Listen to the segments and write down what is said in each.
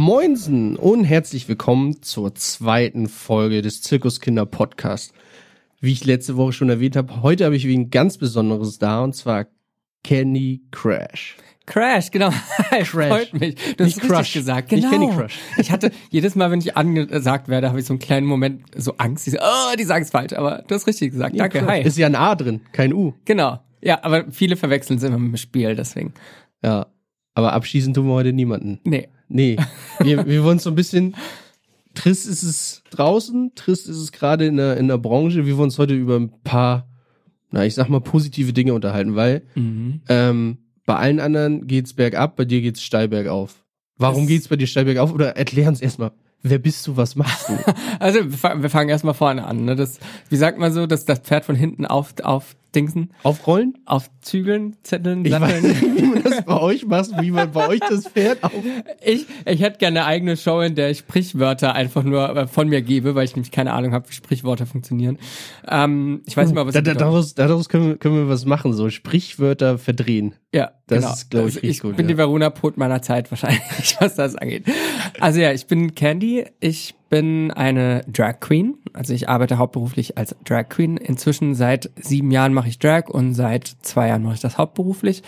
Moinsen und herzlich willkommen zur zweiten Folge des Zirkuskinder Podcast. Wie ich letzte Woche schon erwähnt habe, heute habe ich ein ganz Besonderes da und zwar Kenny Crash. Crash, genau. Crash. Freut mich. Du Nicht hast richtig Crush. gesagt. Nicht Genau. Candy Crush. Ich hatte jedes Mal, wenn ich angesagt werde, habe ich so einen kleinen Moment so Angst. Ich so, oh, die sagen es falsch, aber du hast richtig gesagt. Danke, hi. Ist ja ein A drin, kein U. Genau. Ja, aber viele verwechseln es immer mit dem Spiel, deswegen. Ja, aber abschießen tun wir heute niemanden. Nee. Nee, wir, wir wollen so ein bisschen. Trist ist es draußen, trist ist es gerade in der, in der Branche. Wir wollen uns heute über ein paar, na, ich sag mal, positive Dinge unterhalten, weil Mhm. ähm, bei allen anderen geht's bergab, bei dir geht's steil bergauf. Warum Es- geht's bei dir steil bergauf? Oder erklär uns erstmal, wer bist du, was machst du? Also wir fangen erstmal vorne an. Ne? Das, wie sagt man so, dass das Pferd von hinten auf, auf Dingsen, Aufrollen? auf Zügeln, Zetteln, Ich weiß Satteln. nicht, wie man das bei euch macht, wie man bei euch das Pferd auf. Ich, ich hätte gerne eine eigene Show, in der ich Sprichwörter einfach nur äh, von mir gebe, weil ich nämlich keine Ahnung habe, wie Sprichwörter funktionieren. Ähm, ich weiß nicht mal, was Da, da, daraus daraus können, wir, können wir was machen, so Sprichwörter verdrehen. Ja, Das genau. ist, glaub ich, Also ich gut, bin ja. die Verona Pot meiner Zeit wahrscheinlich, was das angeht. Also ja, ich bin Candy. Ich bin eine Drag Queen. Also ich arbeite hauptberuflich als Drag Queen. Inzwischen seit sieben Jahren mache ich Drag und seit zwei Jahren mache ich das hauptberuflich.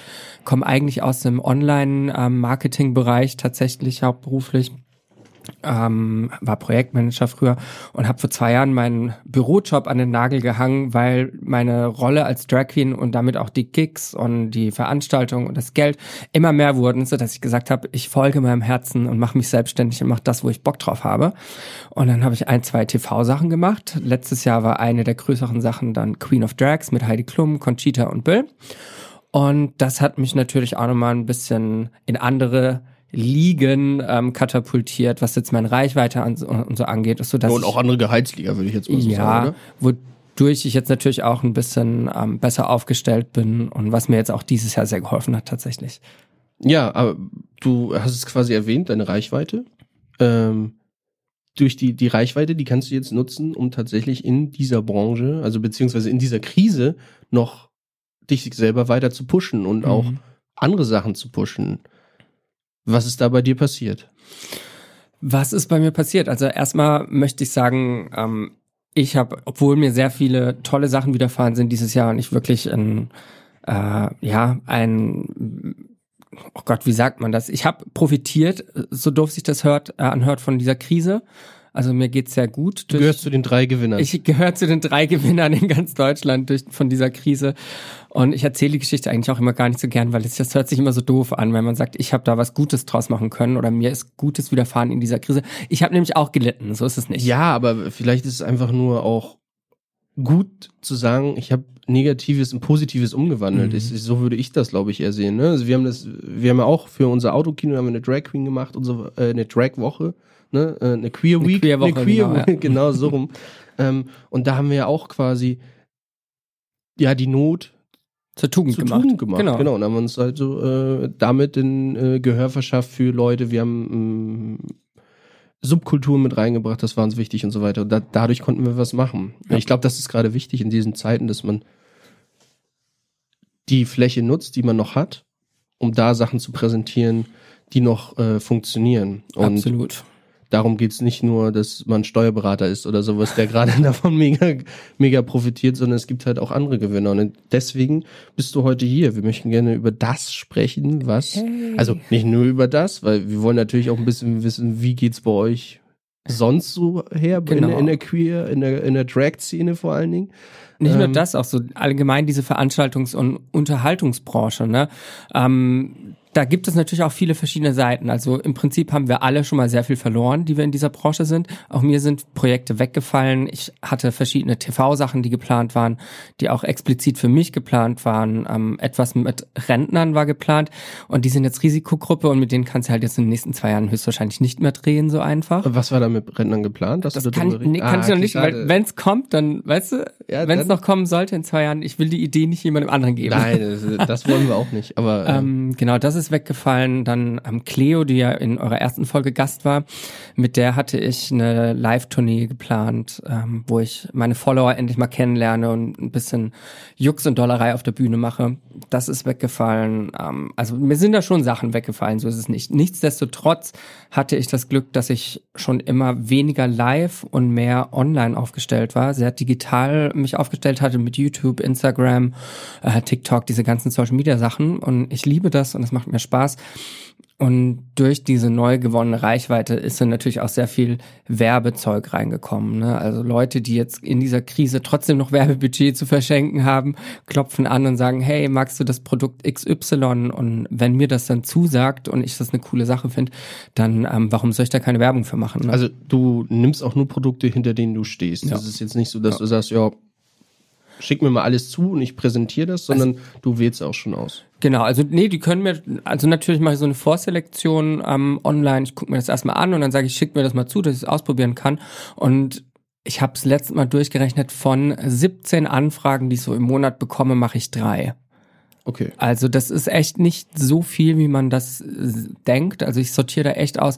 Komme eigentlich aus dem Online-Marketing-Bereich tatsächlich hauptberuflich ähm, war Projektmanager früher und habe vor zwei Jahren meinen Bürojob an den Nagel gehangen, weil meine Rolle als Drag Queen und damit auch die Gigs und die Veranstaltungen und das Geld immer mehr wurden, so dass ich gesagt habe, ich folge meinem Herzen und mache mich selbstständig und mache das, wo ich Bock drauf habe. Und dann habe ich ein, zwei TV-Sachen gemacht. Letztes Jahr war eine der größeren Sachen dann Queen of Drags mit Heidi Klum, Conchita und Bill. Und das hat mich natürlich auch nochmal ein bisschen in andere Ligen ähm, katapultiert, was jetzt meine Reichweite an, und so angeht, ist so dass Und auch andere Gehaltsliga, würde ich jetzt mal so ja, sagen. Oder? wodurch ich jetzt natürlich auch ein bisschen ähm, besser aufgestellt bin und was mir jetzt auch dieses Jahr sehr geholfen hat tatsächlich. Ja, aber du hast es quasi erwähnt, deine Reichweite. Ähm, durch die, die Reichweite, die kannst du jetzt nutzen, um tatsächlich in dieser Branche, also beziehungsweise in dieser Krise, noch dich selber weiter zu pushen und auch Mhm. andere Sachen zu pushen. Was ist da bei dir passiert? Was ist bei mir passiert? Also erstmal möchte ich sagen, ähm, ich habe, obwohl mir sehr viele tolle Sachen widerfahren sind dieses Jahr und ich wirklich ein, äh, ja, ein, oh Gott, wie sagt man das? Ich habe profitiert, so doof sich das hört, äh, anhört von dieser Krise. Also mir geht's sehr gut. Du gehörst zu den drei Gewinnern. Ich gehöre zu den drei Gewinnern in ganz Deutschland durch, von dieser Krise. Und ich erzähle die Geschichte eigentlich auch immer gar nicht so gern, weil es, das hört sich immer so doof an, wenn man sagt, ich habe da was Gutes draus machen können oder mir ist Gutes widerfahren in dieser Krise. Ich habe nämlich auch gelitten, so ist es nicht. Ja, aber vielleicht ist es einfach nur auch gut zu sagen, ich habe Negatives in Positives umgewandelt. Mhm. Ist, so würde ich das, glaube ich, eher sehen. Ne? Also wir haben das, wir haben ja auch für unser Autokino haben wir eine Drag Queen gemacht so, äh, eine Drag Woche, ne? eine Queer Eine Week, Queer Woche, eine Queer genau. Week, genau so rum. ähm, und da haben wir ja auch quasi ja die Not Zur Tugend zu gemacht. Tugend gemacht. Genau. genau. Und haben uns halt so äh, damit den äh, Gehör verschafft für Leute. Wir haben ähm, Subkulturen mit reingebracht, das war uns wichtig und so weiter. Und da, dadurch konnten wir was machen. Ja. Ich glaube, das ist gerade wichtig in diesen Zeiten, dass man die Fläche nutzt, die man noch hat, um da Sachen zu präsentieren, die noch äh, funktionieren. Und Absolut. Darum geht's nicht nur, dass man Steuerberater ist oder sowas, der gerade davon mega, mega profitiert, sondern es gibt halt auch andere Gewinner. Und deswegen bist du heute hier. Wir möchten gerne über das sprechen, was, Hey. also nicht nur über das, weil wir wollen natürlich auch ein bisschen wissen, wie geht's bei euch sonst so her, in, Genau. der- in der Queer, in der, in der Drag-Szene vor allen Dingen. Nicht nur Ähm, das, auch so allgemein diese Veranstaltungs- und Unterhaltungsbranche. Ne? Ähm, da gibt es natürlich auch viele verschiedene Seiten. Also im Prinzip haben wir alle schon mal sehr viel verloren, die wir in dieser Branche sind. Auch mir sind Projekte weggefallen. Ich hatte verschiedene TV-Sachen, die geplant waren, die auch explizit für mich geplant waren. Ähm, etwas mit Rentnern war geplant und die sind jetzt Risikogruppe und mit denen kannst du halt jetzt in den nächsten zwei Jahren höchstwahrscheinlich nicht mehr drehen, so einfach. Was war da mit Rentnern geplant? Das du kann, nee, kann ich Ah, noch nicht, weil wenn es kommt, dann, weißt du, Ja, wenn es noch kommen sollte in zwei Jahren, ich will die Idee nicht jemandem anderen geben. Nein, das, das wollen wir auch nicht. Aber ähm, Ähm, genau, das ist ist weggefallen. Dann ähm, Cleo, die ja in eurer ersten Folge Gast war, mit der hatte ich eine Live-Tournee geplant, ähm, wo ich meine Follower endlich mal kennenlerne und ein bisschen Jux und Dollerei auf der Bühne mache. Das ist weggefallen. Ähm, also mir sind da schon Sachen weggefallen, so ist es nicht. Nichtsdestotrotz hatte ich das Glück, dass ich schon immer weniger live und mehr online aufgestellt war, sehr digital mich aufgestellt hatte mit YouTube, Instagram, äh, TikTok, diese ganzen Social Media Sachen. Und ich liebe das und es macht mir Spaß. Und durch diese neu gewonnene Reichweite ist dann natürlich auch sehr viel Werbezeug reingekommen. Ne? Also Leute, die jetzt in dieser Krise trotzdem noch Werbebudget zu verschenken haben, klopfen an und sagen, hey, magst du das Produkt XY? Und wenn mir das dann zusagt und ich das eine coole Sache finde, dann ähm, warum soll ich da keine Werbung für machen? Ne? Also du nimmst auch nur Produkte, hinter denen du stehst. Ja. Das ist jetzt nicht so, dass du sagst, ja, schick mir mal alles zu und ich präsentiere das, sondern du wählst auch schon aus. Genau, also nee, die können mir, also natürlich mache ich so eine Vorselektion ähm, online, ich gucke mir das erstmal an und dann sage ich, schick mir das mal zu, dass ich es ausprobieren kann. Und ich habe es letztes Mal durchgerechnet, von 17 Anfragen, die ich so im Monat bekomme, mache ich drei. Okay. Also das ist echt nicht so viel, wie man das äh, denkt. Also ich sortiere da echt aus,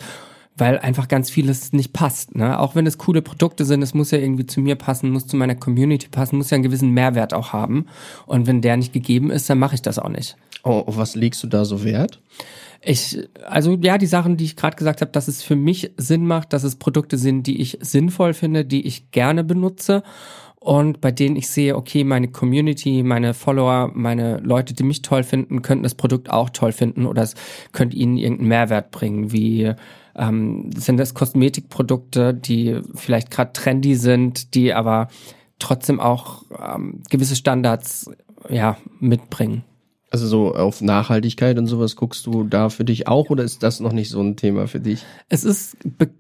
weil einfach ganz vieles nicht passt. Ne? Auch wenn es coole Produkte sind, es muss ja irgendwie zu mir passen, muss zu meiner Community passen, muss ja einen gewissen Mehrwert auch haben. Und wenn der nicht gegeben ist, dann mache ich das auch nicht. Oh, auf was legst du da so Wert? Ich, also ja, die Sachen, die ich gerade gesagt habe, dass es für mich Sinn macht, dass es Produkte sind, die ich sinnvoll finde, die ich gerne benutze und bei denen ich sehe, okay, meine Community, meine Follower, meine Leute, die mich toll finden, könnten das Produkt auch toll finden oder es könnte ihnen irgendeinen Mehrwert bringen, wie ähm, sind das Kosmetikprodukte, die vielleicht gerade trendy sind, die aber trotzdem auch ähm, gewisse Standards ja mitbringen. Also so auf Nachhaltigkeit und sowas guckst du da für dich auch oder ist das noch nicht so ein Thema für dich? Es ist be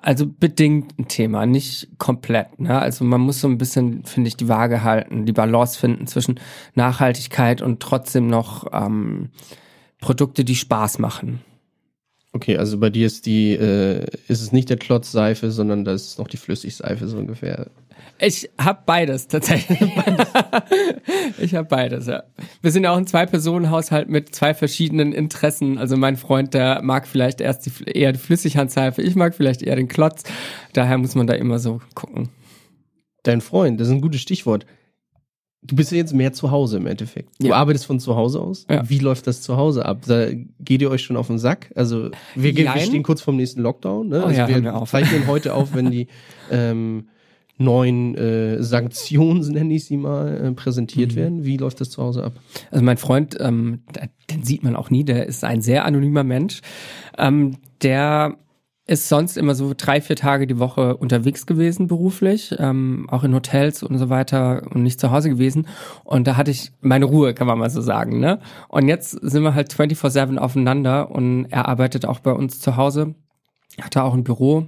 also bedingt ein Thema, nicht komplett. Ne? Also man muss so ein bisschen, finde ich, die Waage halten, die Balance finden zwischen Nachhaltigkeit und trotzdem noch ähm, Produkte, die Spaß machen. Okay, also bei dir ist die, äh, ist es nicht der Klotz Seife, sondern das ist noch die Flüssigseife so ungefähr. Ich hab beides tatsächlich. ich hab beides, ja. Wir sind ja auch ein Zwei-Personen-Haushalt mit zwei verschiedenen Interessen. Also mein Freund, der mag vielleicht erst die, eher die Flüssighandseife, ich mag vielleicht eher den Klotz. Daher muss man da immer so gucken. Dein Freund, das ist ein gutes Stichwort. Du bist ja jetzt mehr zu Hause im Endeffekt. Du Ja. arbeitest von zu Hause aus. Ja. Wie läuft das zu Hause ab? Da geht ihr euch schon auf den Sack? Also wir, wir stehen kurz vorm nächsten Lockdown. Ne? Oh also ja, wir wir zeichnen heute auf, wenn die ähm, neuen äh, Sanktionen, nenne ich sie mal, äh, Mhm. präsentiert werden. Wie läuft das zu Hause ab? Also mein Freund, ähm, den sieht man auch nie, der ist ein sehr anonymer Mensch. Ähm, der ist sonst immer so drei, vier Tage die Woche unterwegs gewesen beruflich, ähm, auch in Hotels und so weiter und nicht zu Hause gewesen. Und da hatte ich meine Ruhe, kann man mal so sagen. Ne? Und jetzt sind wir halt 24-7 aufeinander und er arbeitet auch bei uns zu Hause, hat da auch ein Büro.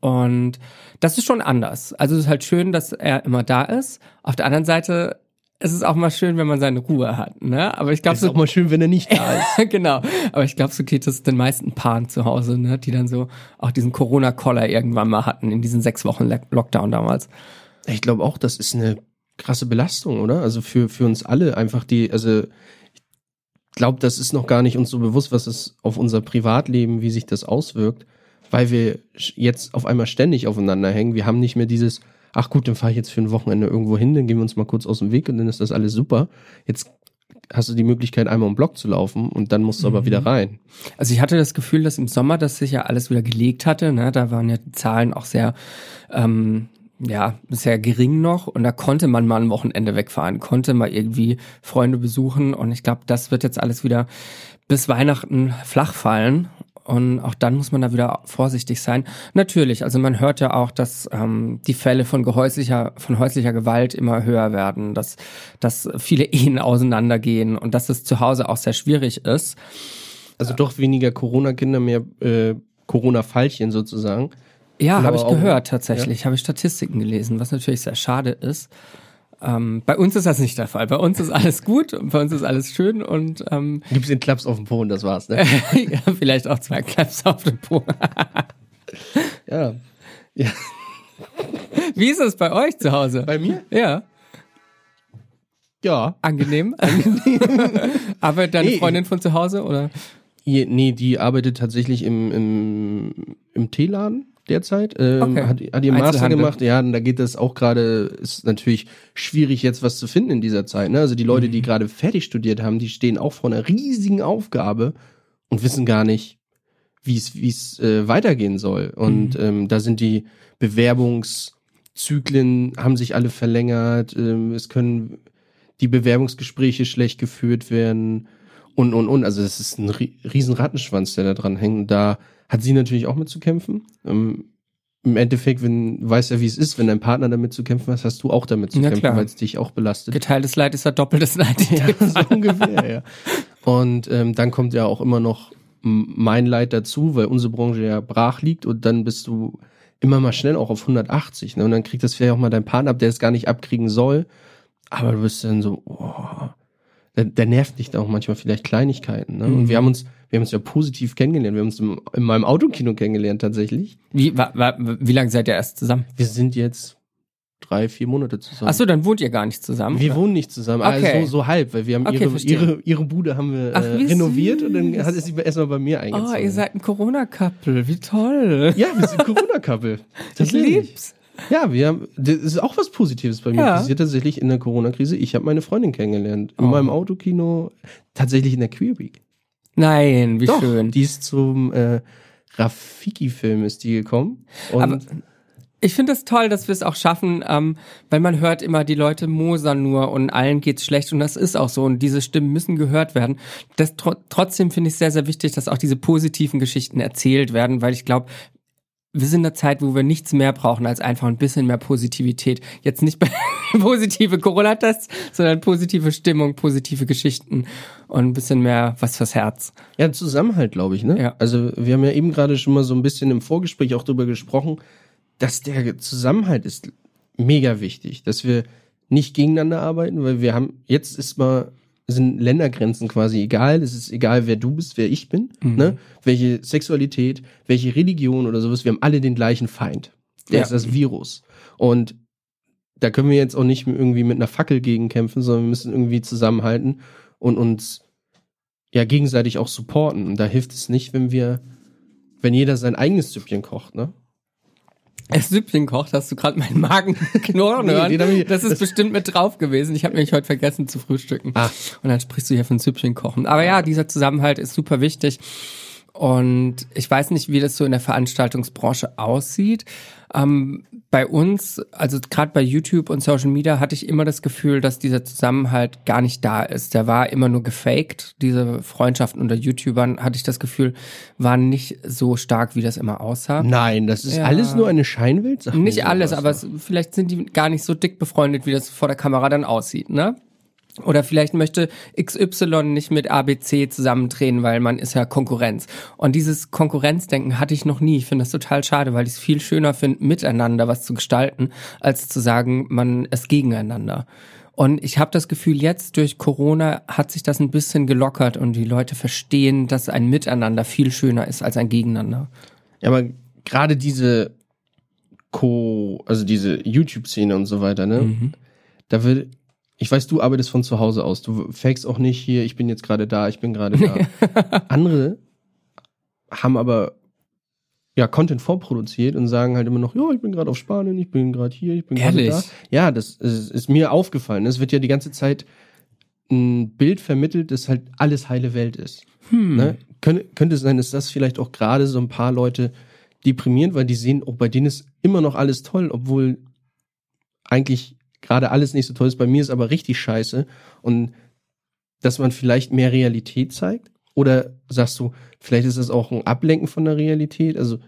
Und das ist schon anders. Also es ist halt schön, dass er immer da ist. Auf der anderen Seite ist es auch mal schön, wenn man seine Ruhe hat. Ne? Aber ich glaube, Es ist so auch mal schön, wenn er nicht da ist. genau. Aber ich glaube, so geht es den meisten Paaren zu Hause, ne? die dann so auch diesen Corona-Collar irgendwann mal hatten in diesen sechs Wochen Lockdown damals. Ich glaube auch, das ist eine krasse Belastung, oder? Also für, für uns alle einfach die, also ich glaube, das ist noch gar nicht uns so bewusst, was es auf unser Privatleben, wie sich das auswirkt, weil wir jetzt auf einmal ständig aufeinander hängen. Wir haben nicht mehr dieses, ach gut, dann fahre ich jetzt für ein Wochenende irgendwo hin, dann gehen wir uns mal kurz aus dem Weg und dann ist das alles super. Jetzt hast du die Möglichkeit, einmal um Block zu laufen und dann musst du aber wieder rein. Also ich hatte das Gefühl, dass im Sommer das sich ja alles wieder gelegt hatte. Ne? Da waren ja die Zahlen auch sehr, ähm, ja, sehr gering noch und da konnte man mal ein Wochenende wegfahren, konnte mal irgendwie Freunde besuchen und ich glaube, das wird jetzt alles wieder bis Weihnachten flach fallen. Und auch dann muss man da wieder vorsichtig sein. Natürlich, also man hört ja auch, dass ähm, die Fälle von gehäuslicher, von häuslicher Gewalt immer höher werden, dass, dass viele Ehen auseinandergehen und dass es zu Hause auch sehr schwierig ist. Also doch weniger Corona-Kinder, mehr äh, Corona-Fallchen sozusagen. Ja, habe ich gehört tatsächlich. Habe ich Statistiken gelesen, was natürlich sehr schade ist. Ähm, bei uns ist das nicht der Fall. Bei uns ist alles gut und bei uns ist alles schön und ähm, Gibt's den Klaps auf den Po und das war's, ne? ja, vielleicht auch zwei Klaps auf den Po. ja. ja. Wie ist es bei euch zu Hause? Bei mir? Ja. Ja. Angenehm. Aber deine Nee. Freundin von zu Hause oder? Nee, die arbeitet tatsächlich im, im, im Teeladen derzeit. Ähm, Okay. hat, hat ihr Master gemacht. Ja, da geht das auch gerade, ist natürlich schwierig jetzt was zu finden in dieser Zeit. Ne? Also die Leute, Mhm. die gerade fertig studiert haben, die stehen auch vor einer riesigen Aufgabe und wissen gar nicht, wie es wie es äh, weitergehen soll. Und Mhm. ähm, da sind die Bewerbungszyklen haben sich alle verlängert. Ähm, es können die Bewerbungsgespräche schlecht geführt werden und und und. Also das ist ein ri- riesen Rattenschwanz, der da dran hängt. Und da hat sie natürlich auch mit zu kämpfen. Ähm, Im Endeffekt, wenn weiß ja, wie es ist, wenn dein Partner damit zu kämpfen hat, hast du auch damit zu Ja, kämpfen, weil es dich auch belastet. Geteiltes Leid ist ja doppeltes Leid. Ja, so ungefähr, ja. Und ähm, dann kommt ja auch immer noch mein Leid dazu, weil unsere Branche ja brach liegt und dann bist du immer mal schnell auch auf 180. Ne? Und dann kriegt das vielleicht auch mal dein Partner ab, der es gar nicht abkriegen soll. Aber du bist dann so, oh, der, der nervt dich da auch manchmal vielleicht Kleinigkeiten. Ne? Und Mhm. wir haben uns, wir haben uns ja positiv kennengelernt. Wir haben uns im, in meinem Autokino kennengelernt tatsächlich. Wie, wa, wa, wie lange seid ihr erst zusammen? Wir sind jetzt drei, vier Monate zusammen. Ach so, dann wohnt ihr gar nicht zusammen. Wir wohnen nicht zusammen, Okay. also so, so halb, weil wir haben Okay, ihre, verstehe. ihre, ihre Bude haben wir Ach, äh, renoviert und dann süß. hat es sie erstmal bei mir eingezogen. Oh, ihr seid ein Corona-Couple. Wie toll. ja, wir sind Corona-Couple. ich lieb's. Ja, wir haben, das ist auch was Positives bei mir Ja. passiert tatsächlich in der Corona-Krise. Ich habe meine Freundin kennengelernt. In Oh. meinem Autokino, tatsächlich in der Queer Week. Nein, wie Doch, schön. die ist zum äh, Rafiki-Film ist die gekommen. Und Aber ich finde es toll, dass wir es auch schaffen, ähm, weil man hört immer, die Leute mosern nur und allen geht's schlecht und das ist auch so und diese Stimmen müssen gehört werden. Das, tro trotzdem finde ich sehr, sehr wichtig, dass auch diese positiven Geschichten erzählt werden, weil ich glaube, wir sind in einer Zeit, wo wir nichts mehr brauchen als einfach ein bisschen mehr Positivität. Jetzt nicht bei positive Corona-Tests, sondern positive Stimmung, positive Geschichten und ein bisschen mehr was fürs Herz. Ja, Zusammenhalt, glaube ich, ne? Ja. Also wir haben ja eben gerade schon mal so ein bisschen im Vorgespräch auch drüber gesprochen, dass der Zusammenhalt ist mega wichtig, dass wir nicht gegeneinander arbeiten, weil wir haben, jetzt ist mal, sind Ländergrenzen quasi egal, es ist egal, wer du bist, wer ich bin, Mhm. ne? Welche Sexualität, welche Religion oder sowas, wir haben alle den gleichen Feind. Der Ja. ist das Virus. Und da können wir jetzt auch nicht irgendwie mit einer Fackel gegen kämpfen, sondern wir müssen irgendwie zusammenhalten und uns ja gegenseitig auch supporten. Und da hilft es nicht, wenn wir, wenn jeder sein eigenes Süppchen kocht, ne? Das Süppchen kocht, hast du gerade meinen Magen knurren Nee, hören. ich- das ist bestimmt mit drauf gewesen. Ich habe nämlich heute vergessen zu frühstücken. Ah. Und dann sprichst du hier von Süppchen kochen. Aber ja, dieser Zusammenhalt ist super wichtig. Und ich weiß nicht, wie das so in der Veranstaltungsbranche aussieht. Ähm, bei uns, also gerade bei YouTube und Social Media, hatte ich immer das Gefühl, dass dieser Zusammenhalt gar nicht da ist. Der war immer nur gefaked. Diese Freundschaften unter YouTubern, hatte ich das Gefühl, waren nicht so stark, wie das immer aussah. Nein, das ist Ja. alles nur eine Scheinwelt. Nicht alles, aber es, vielleicht sind die gar nicht so dick befreundet, wie das vor der Kamera dann aussieht, ne? Oder vielleicht möchte XY nicht mit ABC zusammendrehen, weil man ist ja Konkurrenz. Und dieses Konkurrenzdenken hatte ich noch nie. Ich finde das total schade, weil ich es viel schöner finde, miteinander was zu gestalten, als zu sagen, man ist gegeneinander. Und ich habe das Gefühl, jetzt durch Corona hat sich das ein bisschen gelockert und die Leute verstehen, dass ein Miteinander viel schöner ist als ein Gegeneinander. Ja, aber gerade diese Co, also diese YouTube-Szene und so weiter, ne? Mhm. Da wird, ich weiß, du arbeitest von zu Hause aus. Du fakest auch nicht hier, ich bin jetzt gerade da, ich bin gerade da. Andere haben aber ja Content vorproduziert und sagen halt immer noch, ja, ich bin gerade auf Spanien, ich bin gerade hier, ich bin gerade da. Ja, das ist, ist mir aufgefallen. Es wird ja die ganze Zeit ein Bild vermittelt, dass halt alles heile Welt ist. Hm. Ne? Könnte, könnte sein, dass das vielleicht auch gerade so ein paar Leute deprimieren, weil die sehen, oh, bei denen ist immer noch alles toll, obwohl eigentlich gerade alles nicht so toll ist. Bei mir ist aber richtig scheiße. Und dass man vielleicht mehr Realität zeigt? Oder sagst du, vielleicht ist das auch ein Ablenken von der Realität? Also,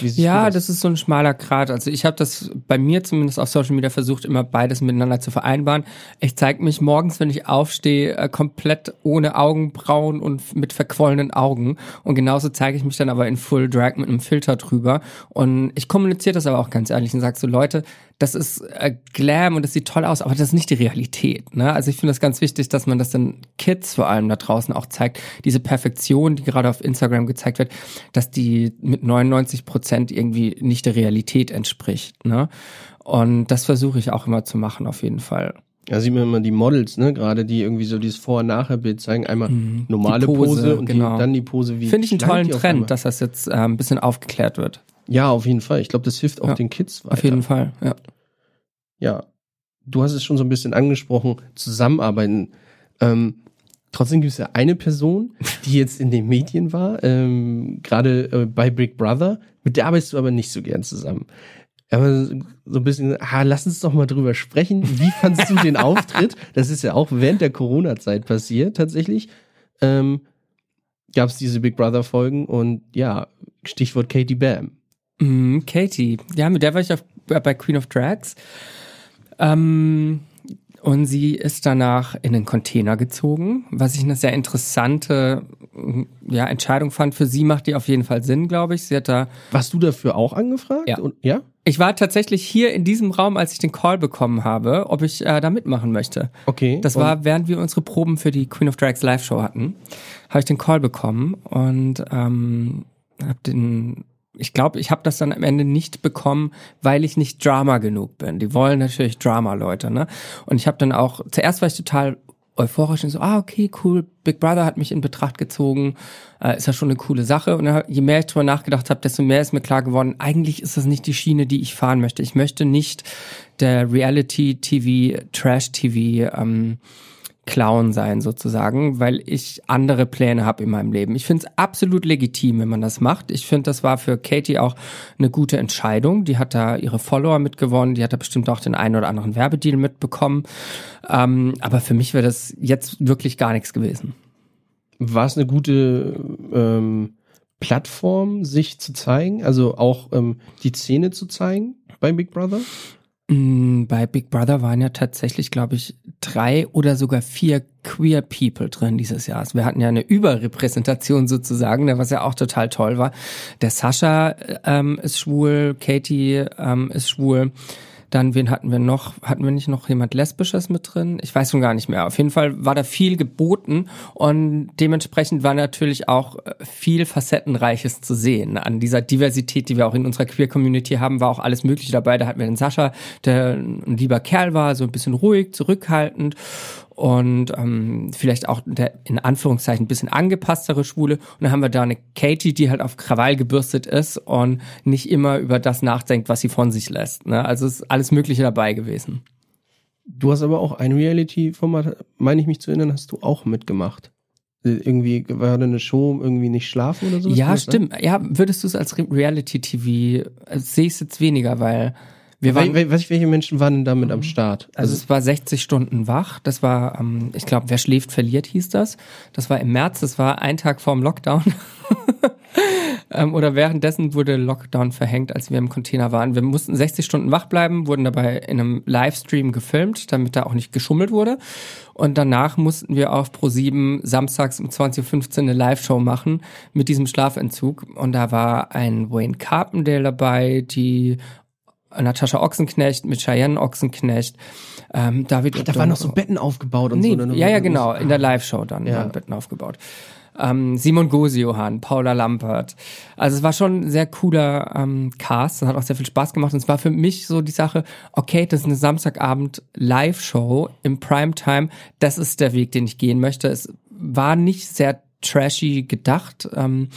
Ja, du das ist so ein schmaler Grat. Also ich habe das bei mir zumindest auf Social Media versucht, immer beides miteinander zu vereinbaren. Ich zeige mich morgens, wenn ich aufstehe, äh, komplett ohne Augenbrauen und mit verquollenen Augen. Und genauso zeige ich mich dann aber in Full Drag mit einem Filter drüber. Und ich kommuniziere das aber auch ganz ehrlich und sage so, Leute, das ist äh, Glam und das sieht toll aus, aber das ist nicht die Realität. Ne? Also ich finde das ganz wichtig, dass man das den Kids vor allem da draußen auch zeigt. Diese Perfektion, die gerade auf Instagram gezeigt wird, dass die mit 99 Prozent irgendwie nicht der Realität entspricht. Ne? Und das versuche ich auch immer zu machen, auf jeden Fall. Da sieht man immer die Models, ne, gerade die irgendwie so dieses Vor- und Nachher-Bild zeigen. Einmal normale Mhm. Die Pose, Pose, und genau. die, dann die Pose wie. Finde ich einen tollen Trend, dass das jetzt äh, ein bisschen aufgeklärt wird. Ja, auf jeden Fall. Ich glaube, das hilft auch Ja, den Kids weiter. Auf jeden Fall, ja. Ja. Du hast es schon so ein bisschen angesprochen, zusammenarbeiten. Ähm, trotzdem gibt es ja eine Person, die jetzt in den Medien war, ähm, gerade äh, bei Big Brother, mit der arbeitest du aber nicht so gern zusammen. Aber so ein bisschen, ah, lass uns doch mal drüber sprechen. Wie fandst du den Auftritt? Das ist ja auch während der Corona-Zeit passiert, tatsächlich. Ähm, Gab es diese Big Brother-Folgen und ja, Stichwort Katie Bam. Mhm, Katie, ja, mit der war ich auf, äh, bei Queen of Drags. Ähm, und sie ist danach in den Container gezogen, was ich eine sehr interessante mm, ja, Entscheidung fand. Für sie macht die auf jeden Fall Sinn, glaube ich. Sie hat da Warst du dafür auch angefragt? Ja. Und, ja? ich war tatsächlich hier in diesem Raum, als ich den Call bekommen habe, ob ich äh, da mitmachen möchte. Okay. Das Und- war, während wir unsere Proben für die Queen of Drags Live-Show hatten, habe ich den Call bekommen und ähm, habe den, ich glaube, ich habe das dann am Ende nicht bekommen, weil ich nicht Drama genug bin. Die wollen natürlich Drama-Leute, ne? Und ich habe dann auch, zuerst war ich total euphorisch und so, ah, okay, cool, Big Brother hat mich in Betracht gezogen, äh, ist ja schon eine coole Sache. Und dann, je mehr ich drüber nachgedacht habe, desto mehr ist mir klar geworden, eigentlich ist das nicht die Schiene, die ich fahren möchte. Ich möchte nicht der Reality-TV, Trash-TV, ähm, Clown sein sozusagen, weil ich andere Pläne habe in meinem Leben. Ich finde es absolut legitim, wenn man das macht. Ich finde, das war für Katie auch eine gute Entscheidung. Die hat da ihre Follower mitgewonnen, die hat da bestimmt auch den einen oder anderen Werbedeal mitbekommen. Ähm, aber für mich wäre das jetzt wirklich gar nichts gewesen. war es eine gute ähm, Plattform, sich zu zeigen, also auch ähm, die Szene zu zeigen bei Big Brother? Mm, Bei Big Brother waren ja tatsächlich, glaube ich, drei oder sogar vier Queer People drin dieses Jahr. Also Wir hatten ja eine Überrepräsentation sozusagen, ne, was ja auch total toll war. Der Sascha ähm, ist schwul, Katie ähm, ist schwul. Dann, wen hatten wir noch? Hatten wir nicht noch jemand Lesbisches mit drin? Ich weiß schon gar nicht mehr. Auf jeden Fall war da viel geboten und dementsprechend war natürlich auch äh, viel Facettenreiches zu sehen. An dieser Diversität, die wir auch in unserer Queer-Community haben, war auch alles Mögliche dabei. Da hatten wir den Sascha, der ein lieber Kerl war, so ein bisschen ruhig, zurückhaltend und ähm, vielleicht auch der in Anführungszeichen ein bisschen angepasstere Schwule. Und dann haben wir da eine Katie, die halt auf Krawall gebürstet ist und nicht immer über das nachdenkt, was sie von sich lässt. Ne? Also ist alles Mögliche dabei gewesen. Du hast aber auch ein Reality-Format, meine ich mich zu erinnern, hast du auch mitgemacht. Irgendwie war da eine Show, um irgendwie nicht schlafen oder so? ja, stimmt. Ja, würdest du es als Re- Reality-TV, äh, sehe ich es jetzt weniger, weil wir waren, Wel, wel, welche Menschen waren denn damit am Start? Also es war 60 Stunden wach. Das war, ähm, ich glaube, wer schläft, verliert hieß das. Das war im März, das war ein Tag vorm Lockdown. ähm, oder währenddessen wurde Lockdown verhängt, als wir im Container waren. Wir mussten 60 Stunden wach bleiben, wurden dabei in einem Livestream gefilmt, damit da auch nicht geschummelt wurde. Und danach mussten wir auf Pro7 samstags um 20.15 Uhr eine Live-Show machen mit diesem Schlafentzug. Und da war ein Wayne Carpendale dabei, die Natascha Ochsenknecht mit Cheyenne Ochsenknecht, ähm, David da waren noch so Betten aufgebaut und nee, so. ne? Ja, ja, genau, in der Live-Show dann Ja. waren Betten aufgebaut. Ähm, Simon Gosejohann, Paula Lampert. Also es war schon ein sehr cooler ähm, Cast, das hat auch sehr viel Spaß gemacht. Und es war für mich so die Sache, okay, das ist eine Samstagabend Live-Show im Primetime, das ist der Weg, den ich gehen möchte. Es war nicht sehr trashy gedacht. Ähm,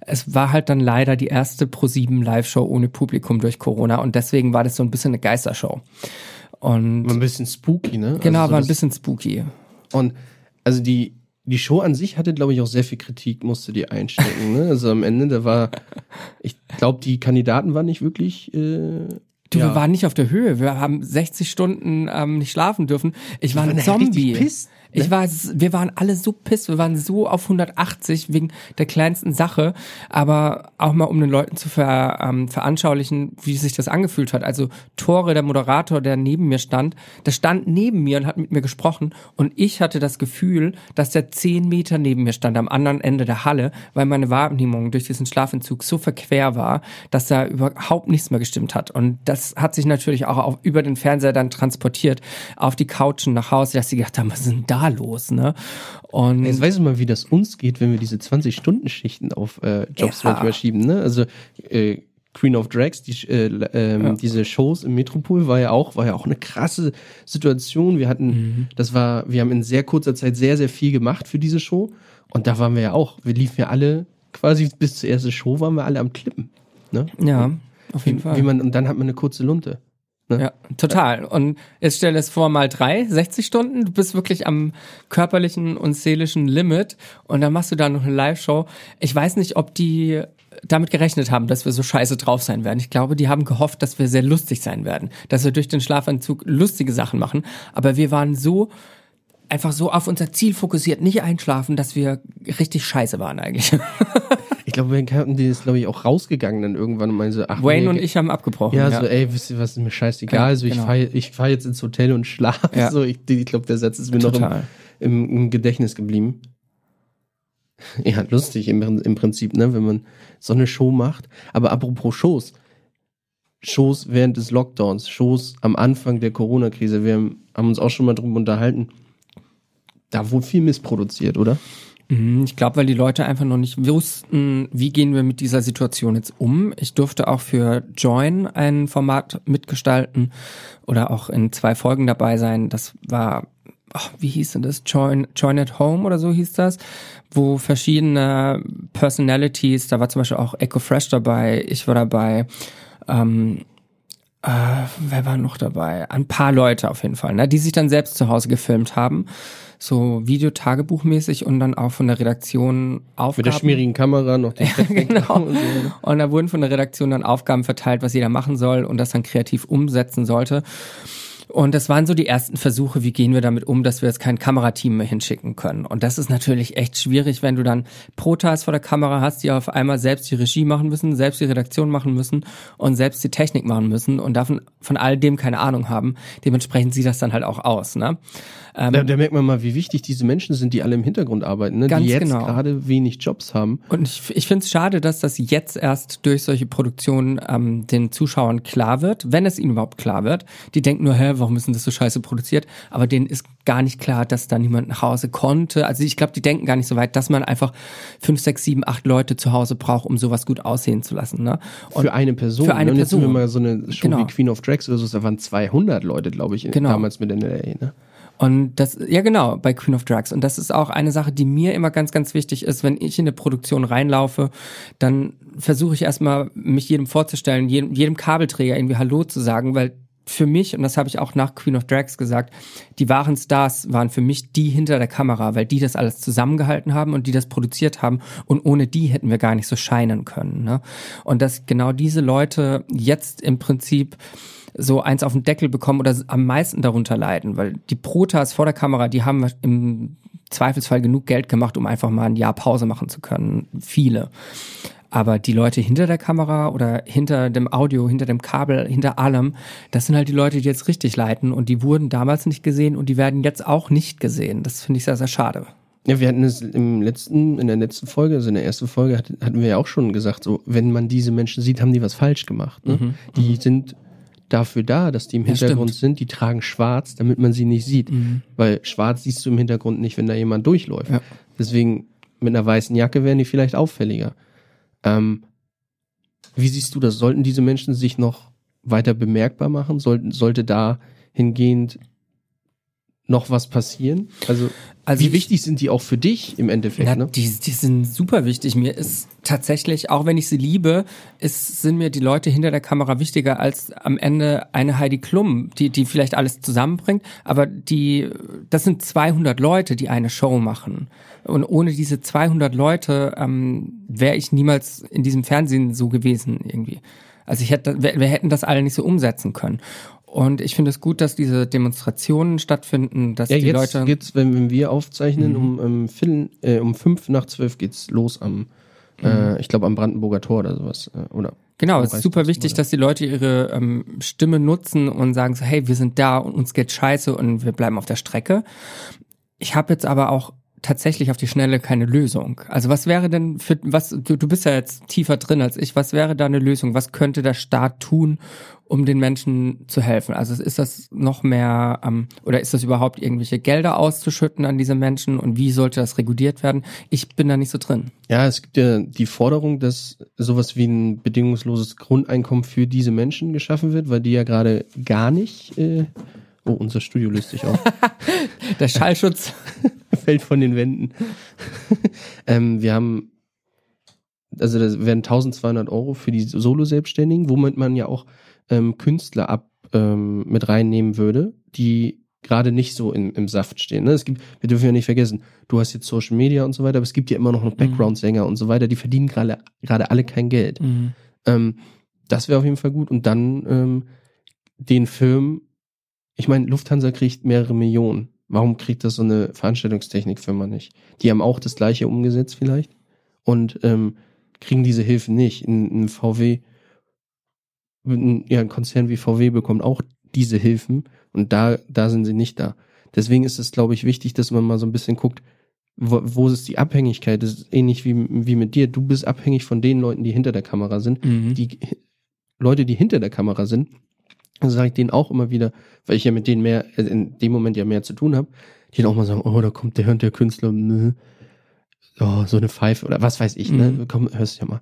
es war halt dann leider die erste Pro7 Live-Show ohne Publikum durch Corona und deswegen war das so ein bisschen eine Geistershow. Und War ein bisschen spooky, ne? genau, Also so war ein bisschen spooky. Und also die, die Show an sich hatte, glaube ich, auch sehr viel Kritik, musste die einstecken. ne? Also am Ende, da war, ich glaube, die Kandidaten waren nicht wirklich. Äh, Du, ja. wir waren nicht auf der Höhe. Wir haben 60 Stunden ähm, nicht schlafen dürfen. Ich war ein Zombie. pisst, ne? Ich war, s- wir waren alle so pisst. Wir waren so auf 180 wegen der kleinsten Sache. Aber auch mal, um den Leuten zu ver, ähm, veranschaulichen, wie sich das angefühlt hat. Also Tore, der Moderator, der neben mir stand, der stand neben mir und hat mit mir gesprochen. Und ich hatte das Gefühl, dass der 10 Meter neben mir stand, am anderen Ende der Halle, weil meine Wahrnehmung durch diesen Schlafentzug so verquer war, dass da überhaupt nichts mehr gestimmt hat. Und das hat sich natürlich auch auf, über den Fernseher dann transportiert auf die Couchen nach Hause, dass sie gedacht haben, was ist denn da los, ne? Und Jetzt weißt du mal, wie das uns geht, wenn wir diese 20-Stunden-Schichten auf äh, Jobs Ja. manchmal schieben. Ne? Also äh, Queen of Drags, die, äh, ähm, Ja. diese Shows im Metropol war ja auch, war ja auch eine krasse Situation. Wir hatten, Mhm. das war, wir haben in sehr kurzer Zeit sehr, sehr viel gemacht für diese Show. Und da waren wir ja auch, wir liefen ja alle, quasi bis zur ersten Show waren wir alle am Klippen. Ne? Ja, auf jeden Wie, Fall. wie man, und dann hat man eine kurze Lunte. Ja, total. Und jetzt stell es vor, mal drei, 60 Stunden, du bist wirklich am körperlichen und seelischen Limit und dann machst du da noch eine Live-Show. Ich weiß nicht, ob die damit gerechnet haben, dass wir so scheiße drauf sein werden. Ich glaube, die haben gehofft, dass wir sehr lustig sein werden, dass wir durch den Schlafanzug lustige Sachen machen. Aber wir waren so einfach so auf unser Ziel fokussiert, nicht einschlafen, dass wir richtig scheiße waren eigentlich. Ich glaube, Wayne Carlton, die ist, glaube ich, auch rausgegangen dann irgendwann und meinte so, ach, Wayne nee, und ich haben abgebrochen. Ja, so, ey, wisst ihr was, ist mir scheißegal. Ja, also ich genau. fahr ich fahr jetzt ins Hotel und schlaf. Ja. So, ich ich glaube, der Satz ist mir noch Total. im, im, im Gedächtnis geblieben. Ja, lustig im, im Prinzip, ne, wenn man so eine Show macht. Aber apropos Shows. Shows während des Lockdowns, Shows am Anfang der Corona-Krise. Wir haben, haben uns auch schon mal drüber unterhalten. Da wurde viel missproduziert, oder? Mhm, Ich glaube, weil die Leute einfach noch nicht wussten, wie gehen wir mit dieser Situation jetzt um. Ich durfte auch für Join ein Format mitgestalten oder auch in zwei Folgen dabei sein. Das war, ach, wie hieß denn das? Join, Join at Home oder so hieß das, wo verschiedene Personalities, da war zum Beispiel auch Echo Fresh dabei, ich war dabei, ähm, äh, wer war noch dabei? Ein paar Leute auf jeden Fall, ne, die sich dann selbst zu Hause gefilmt haben. So Videotagebuchmäßig und dann auch von der Redaktion Aufgaben. Mit der schmierigen Kamera noch den genau. und so. Und da wurden von der Redaktion dann Aufgaben verteilt, was jeder machen soll und das dann kreativ umsetzen sollte. Und das waren so die ersten Versuche, wie gehen wir damit um, dass wir jetzt kein Kamerateam mehr hinschicken können. Und das ist natürlich echt schwierig, wenn du dann Protas vor der Kamera hast, die auf einmal selbst die Regie machen müssen, selbst die Redaktion machen müssen und selbst die Technik machen müssen und davon von all dem keine Ahnung haben. Dementsprechend sieht das dann halt auch aus. Ne? Ähm, Da, da merkt man mal, wie wichtig diese Menschen sind, die alle im Hintergrund arbeiten, ne? Ganz die jetzt genau. gerade wenig Jobs haben. Und ich, ich finde es schade, dass das jetzt erst durch solche Produktionen ähm, den Zuschauern klar wird, wenn es ihnen überhaupt klar wird. Die denken nur, hä, warum ist denn das so scheiße produziert? Aber denen ist gar nicht klar, dass da niemand nach Hause konnte. Also ich glaube, die denken gar nicht so weit, dass man einfach fünf, sechs, sieben, acht Leute zu Hause braucht, um sowas gut aussehen zu lassen. Ne? Und für eine Person. für eine ne? Und jetzt Person. sind wir mal so eine Show Genau. wie Queen of Drags oder so, da waren 200 Leute, glaube ich, Genau. damals mit NLA. Ne? Und das, ja genau, bei Queen of Drugs. Und das ist auch eine Sache, die mir immer ganz, ganz wichtig ist, wenn ich in eine Produktion reinlaufe, dann versuche ich erstmal, mich jedem vorzustellen, jedem, jedem Kabelträger irgendwie Hallo zu sagen, weil für mich, und das habe ich auch nach Queen of Drags gesagt, die wahren Stars waren für mich die hinter der Kamera, weil die das alles zusammengehalten haben und die das produziert haben. Und ohne die hätten wir gar nicht so scheinen können. Ne? Und dass genau diese Leute jetzt im Prinzip so eins auf den Deckel bekommen oder am meisten darunter leiden, weil die Protas vor der Kamera, die haben im Zweifelsfall genug Geld gemacht, um einfach mal ein Jahr Pause machen zu können. Viele. Aber die Leute hinter der Kamera oder hinter dem Audio, hinter dem Kabel, hinter allem, das sind halt die Leute, die jetzt richtig leiten und die wurden damals nicht gesehen und die werden jetzt auch nicht gesehen. Das finde ich sehr, sehr schade. Ja, wir hatten es im letzten, in der letzten Folge, also in der ersten Folge hat, hatten wir ja auch schon gesagt, so, wenn man diese Menschen sieht, haben die was falsch gemacht. Ne? Die sind dafür da, dass die im Mhm, Hintergrund stimmt. sind, die tragen schwarz, damit man sie nicht sieht. Weil schwarz siehst du im Hintergrund nicht, wenn da jemand durchläuft. Ja. Deswegen mit einer weißen Jacke wären die vielleicht auffälliger. Ähm, wie siehst du das? Sollten diese Menschen sich noch weiter bemerkbar machen? Sollten, sollte da hingehend noch was passieren? Also, Also wie ich- wichtig sind die auch für dich im Endeffekt? Na, ne? die, die sind super wichtig. Mir ist tatsächlich, auch wenn ich sie liebe, ist, sind mir die Leute hinter der Kamera wichtiger als am Ende eine Heidi Klum, die, die vielleicht alles zusammenbringt. Aber die, das sind 200 Leute, die eine Show machen. Und ohne diese 200 Leute ähm, wäre ich niemals in diesem Fernsehen so gewesen irgendwie. Also ich hätte, wir, wir hätten das alle nicht so umsetzen können. Und ich finde es gut, dass diese Demonstrationen stattfinden, dass Ja, die jetzt Leute. Mhm. geht's, wenn, wenn wir aufzeichnen, um, um, Viertel, äh, um fünf nach zwölf geht's los am, äh, ich glaube am Brandenburger Tor oder sowas. Äh, oder Mhm. Genau, es ist super wichtig, oder- dass die Leute ihre ähm, Stimme nutzen und sagen so, hey, wir sind da und uns geht scheiße und wir bleiben auf der Strecke. Ich habe jetzt aber auch tatsächlich auf die Schnelle keine Lösung. Also was wäre denn für was du, du bist ja jetzt tiefer drin als ich. Was wäre da eine Lösung? Was könnte der Staat tun, um den Menschen zu helfen? Also ist das noch mehr ähm, oder ist das überhaupt irgendwelche Gelder auszuschütten an diese Menschen und wie sollte das reguliert werden? Ich bin da nicht so drin. Ja, es gibt ja die Forderung, dass sowas wie ein bedingungsloses Grundeinkommen für diese Menschen geschaffen wird, weil die ja gerade gar nicht äh, Oh, unser Studio löst sich auf. Der Schallschutz fällt von den Wänden. ähm, wir haben, also das werden 1200 Euro für die Solo-Selbstständigen, womit man ja auch ähm, Künstler ab ähm, mit reinnehmen würde, die gerade nicht so im, im Saft stehen. Ne? Es gibt, wir dürfen ja nicht vergessen, du hast jetzt Social Media und so weiter, aber es gibt ja immer noch noch Background-Sänger und so weiter, die verdienen gerade gerade alle kein Geld. Mhm. Ähm, das wäre auf jeden Fall gut. Und dann ähm, den Film ich meine, Lufthansa kriegt mehrere Millionen. Warum kriegt das so eine Veranstaltungstechnikfirma nicht? Die haben auch das gleiche umgesetzt vielleicht und ähm, kriegen diese Hilfen nicht. Ein, ein VW, ein, ja, ein Konzern wie VW bekommt auch diese Hilfen und da, da sind sie nicht da. Deswegen ist es, glaube ich, wichtig, dass man mal so ein bisschen guckt, wo, wo ist die Abhängigkeit? Das ist ähnlich wie, wie mit dir. Du bist abhängig von den Leuten, die hinter der Kamera sind. Mhm. Die Leute, die hinter der Kamera sind, also sage ich denen auch immer wieder, weil ich ja mit denen mehr, äh, in dem Moment ja mehr zu tun habe, die dann auch mal sagen, oh, da kommt der und der Künstler, ne, oh, so eine Pfeife oder was weiß ich, ne, Mhm. komm, hörst du ja mal.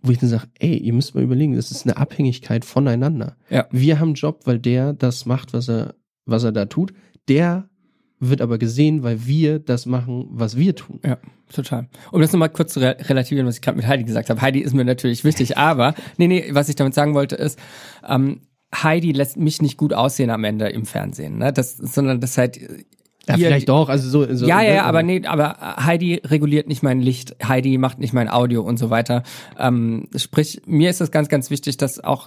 Wo ich dann sage, ey, ihr müsst mal überlegen, das ist eine Abhängigkeit voneinander. Ja. Wir haben einen Job, weil der das macht, was er, was er da tut. Der wird aber gesehen, weil wir das machen, was wir tun. Ja, total. Um das nochmal kurz zu re relativieren, was ich gerade mit Heidi gesagt habe. Heidi ist mir natürlich wichtig, aber nee, nee, was ich damit sagen wollte ist, ähm, Heidi lässt mich nicht gut aussehen am Ende im Fernsehen, ne? Das, sondern das halt Ja, ihr- vielleicht doch, also so. so ja, ja, ne, ja, aber nee, aber Heidi reguliert nicht mein Licht, Heidi macht nicht mein Audio und so weiter. Ähm, sprich, mir ist es ganz, ganz wichtig, dass auch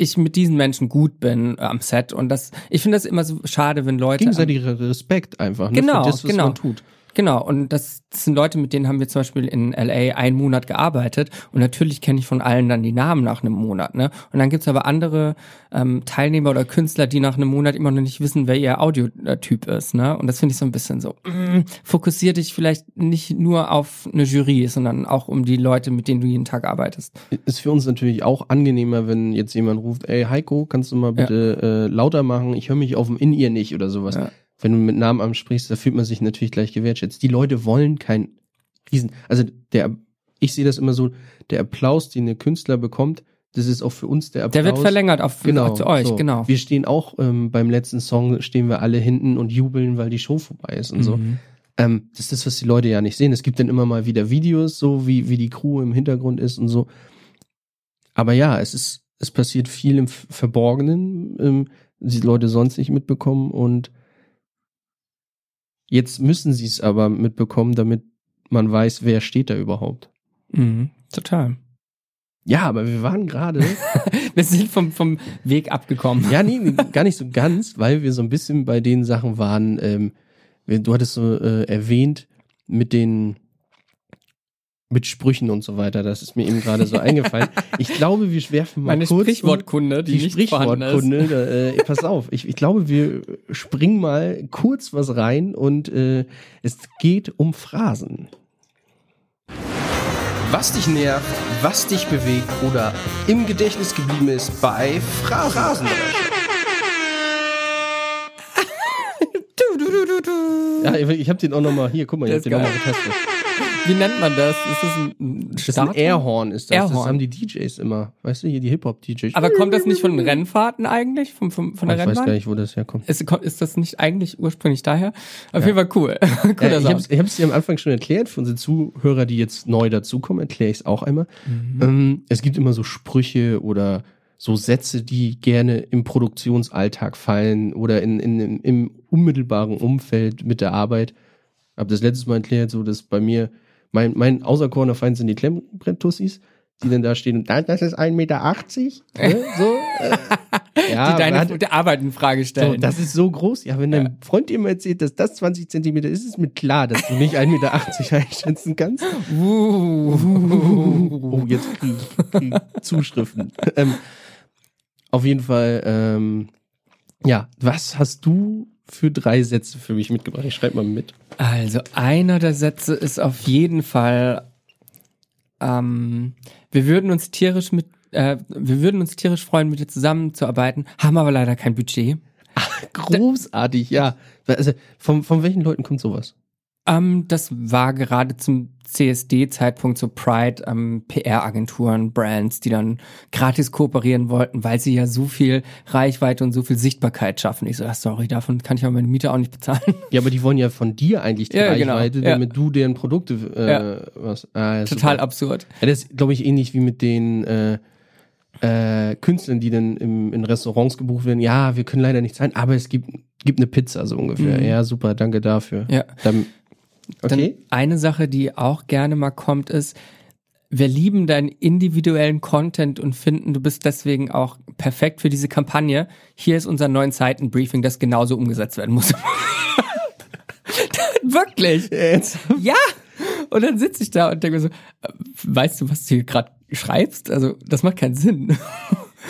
ich mit diesen Menschen gut bin äh, am Set und das, ich finde das immer so schade, wenn Leute Gegenseitiger Respekt einfach, ne, Genau, das, genau. tut. Genau, und das, sind Leute, mit denen haben wir zum Beispiel in LA einen Monat gearbeitet und natürlich kenne ich von allen dann die Namen nach einem Monat, ne? Und dann gibt's aber andere ähm, Teilnehmer oder Künstler, die nach einem Monat immer noch nicht wissen, wer ihr Audiotyp ist, ne? Und das finde ich so ein bisschen so, mm, fokussier dich vielleicht nicht nur auf eine Jury, sondern auch um die Leute, mit denen du jeden Tag arbeitest. Ist für uns natürlich auch angenehmer, wenn jetzt jemand ruft, ey Heiko, kannst du mal bitte äh, lauter machen? Ich höre mich auf dem In-Ear nicht oder sowas. Ja. Wenn du mit Namen ansprichst, da fühlt man sich natürlich gleich gewertschätzt. Die Leute wollen kein Riesen. Also der, ich sehe das immer so, der Applaus, den der Künstler bekommt, das ist auch für uns der Applaus. Der wird verlängert auf Genau, zu euch, so. genau. Wir stehen auch ähm, beim letzten Song, stehen wir alle hinten und jubeln, weil die Show vorbei ist und so. Mhm. Ähm, das ist das, was die Leute ja nicht sehen. Es gibt dann immer mal wieder Videos, so wie, wie die Crew im Hintergrund ist und so. Aber ja, es ist, es passiert viel im Verborgenen, ähm, die Leute sonst nicht mitbekommen und jetzt müssen sie es aber mitbekommen, damit man weiß, wer steht da überhaupt. Mhm. Total. Ja, aber wir waren gerade, Wir sind vom, vom Weg abgekommen. ja, nee, nee, gar nicht so ganz, weil wir so ein bisschen bei den Sachen waren, ähm, du hattest so äh, erwähnt, mit den mit Sprüchen und so weiter. Das ist mir eben gerade so eingefallen. Ich glaube, wir werfen mal Meine kurz Sprichwortkunde, die, die. Sprichwortkunde. Da, äh, pass auf, ich, ich glaube, wir springen mal kurz was rein und äh, es geht um Phrasen. Was dich nervt, was dich bewegt oder im Gedächtnis geblieben ist bei Phrasen. Du, du, du, du, du. Ja, ich habe den auch noch mal hier. Guck mal, ich habe den noch mal getestet. Wie nennt man das? Ist das ein- Das ist ein? Airhorn, ist das. Das Airhorn. haben die DJs immer. Weißt du, hier die Hip-Hop-DJs. Aber kommt das nicht von den Rennfahrten eigentlich? Von, von, von der ich weiß gar Rennbahn? nicht, wo das herkommt. Ist, ist das nicht eigentlich ursprünglich daher? Auf jeden Fall cool. Cooler Ja, ich Sound. habe ich hab's dir am Anfang schon erklärt. Für unsere Zuhörer, die jetzt neu dazukommen, erkläre ich es auch einmal. Mhm. Ähm, es gibt immer so Sprüche oder so Sätze, die gerne im Produktionsalltag fallen oder in, in, im- im unmittelbaren Umfeld mit der Arbeit. Hab das letztes Mal erklärt, so dass bei mir mein, mein auserkorener Feind sind die Klemmbretttussis, die dann da stehen und "Ah, das ist 1,80 Meter. Ne? So, äh, ja, die deine hat- Arbeit in Frage so, stellen. das ist so groß. Ja, wenn dein Freund dir mal erzählt, dass das 20 Zentimeter ist, ist mir klar, dass du nicht 1,80 Meter einschätzen kannst. uh. Oh, jetzt krieg ich, krieg ich Zuschriften. ähm, auf jeden Fall, ähm, ja, was hast du für drei Sätze für mich mitgebracht? Ich schreibe mal mit. Also einer der Sätze ist auf jeden Fall, ähm, wir würden uns tierisch mit, äh, wir würden uns tierisch freuen, mit dir zusammenzuarbeiten, haben aber leider kein Budget. Großartig, ja. Also, von, von welchen Leuten kommt sowas? Ähm, das war gerade zum CSD-Zeitpunkt so Pride, ähm, PR-Agenturen, Brands, die dann gratis kooperieren wollten, weil sie ja so viel Reichweite und so viel Sichtbarkeit schaffen. Ich so, ah, sorry, davon kann ich aber meine Miete auch nicht bezahlen. Ja, aber die wollen ja von dir eigentlich die Ja, genau, Reichweite, ja. damit du deren Produkte äh, Ja. was. Ah, ja, Total super. absurd. Ja, das ist, glaube ich, ähnlich wie mit den äh, äh, Künstlern, die dann im, in Restaurants gebucht werden. Ja, wir können leider nicht zahlen, aber es gibt, gibt eine Pizza, so ungefähr. Mhm. Ja, super, danke dafür. Ja. Dann, okay. Dann eine Sache, die auch gerne mal kommt, ist, wir lieben deinen individuellen Content und finden, du bist deswegen auch perfekt für diese Kampagne. Hier ist unser neuen Seitenbriefing, das genauso umgesetzt werden muss. Wirklich. Jetzt. Ja. Und dann sitze ich da und denke mir so, äh, weißt du, was du hier gerade schreibst? Also, das macht keinen Sinn.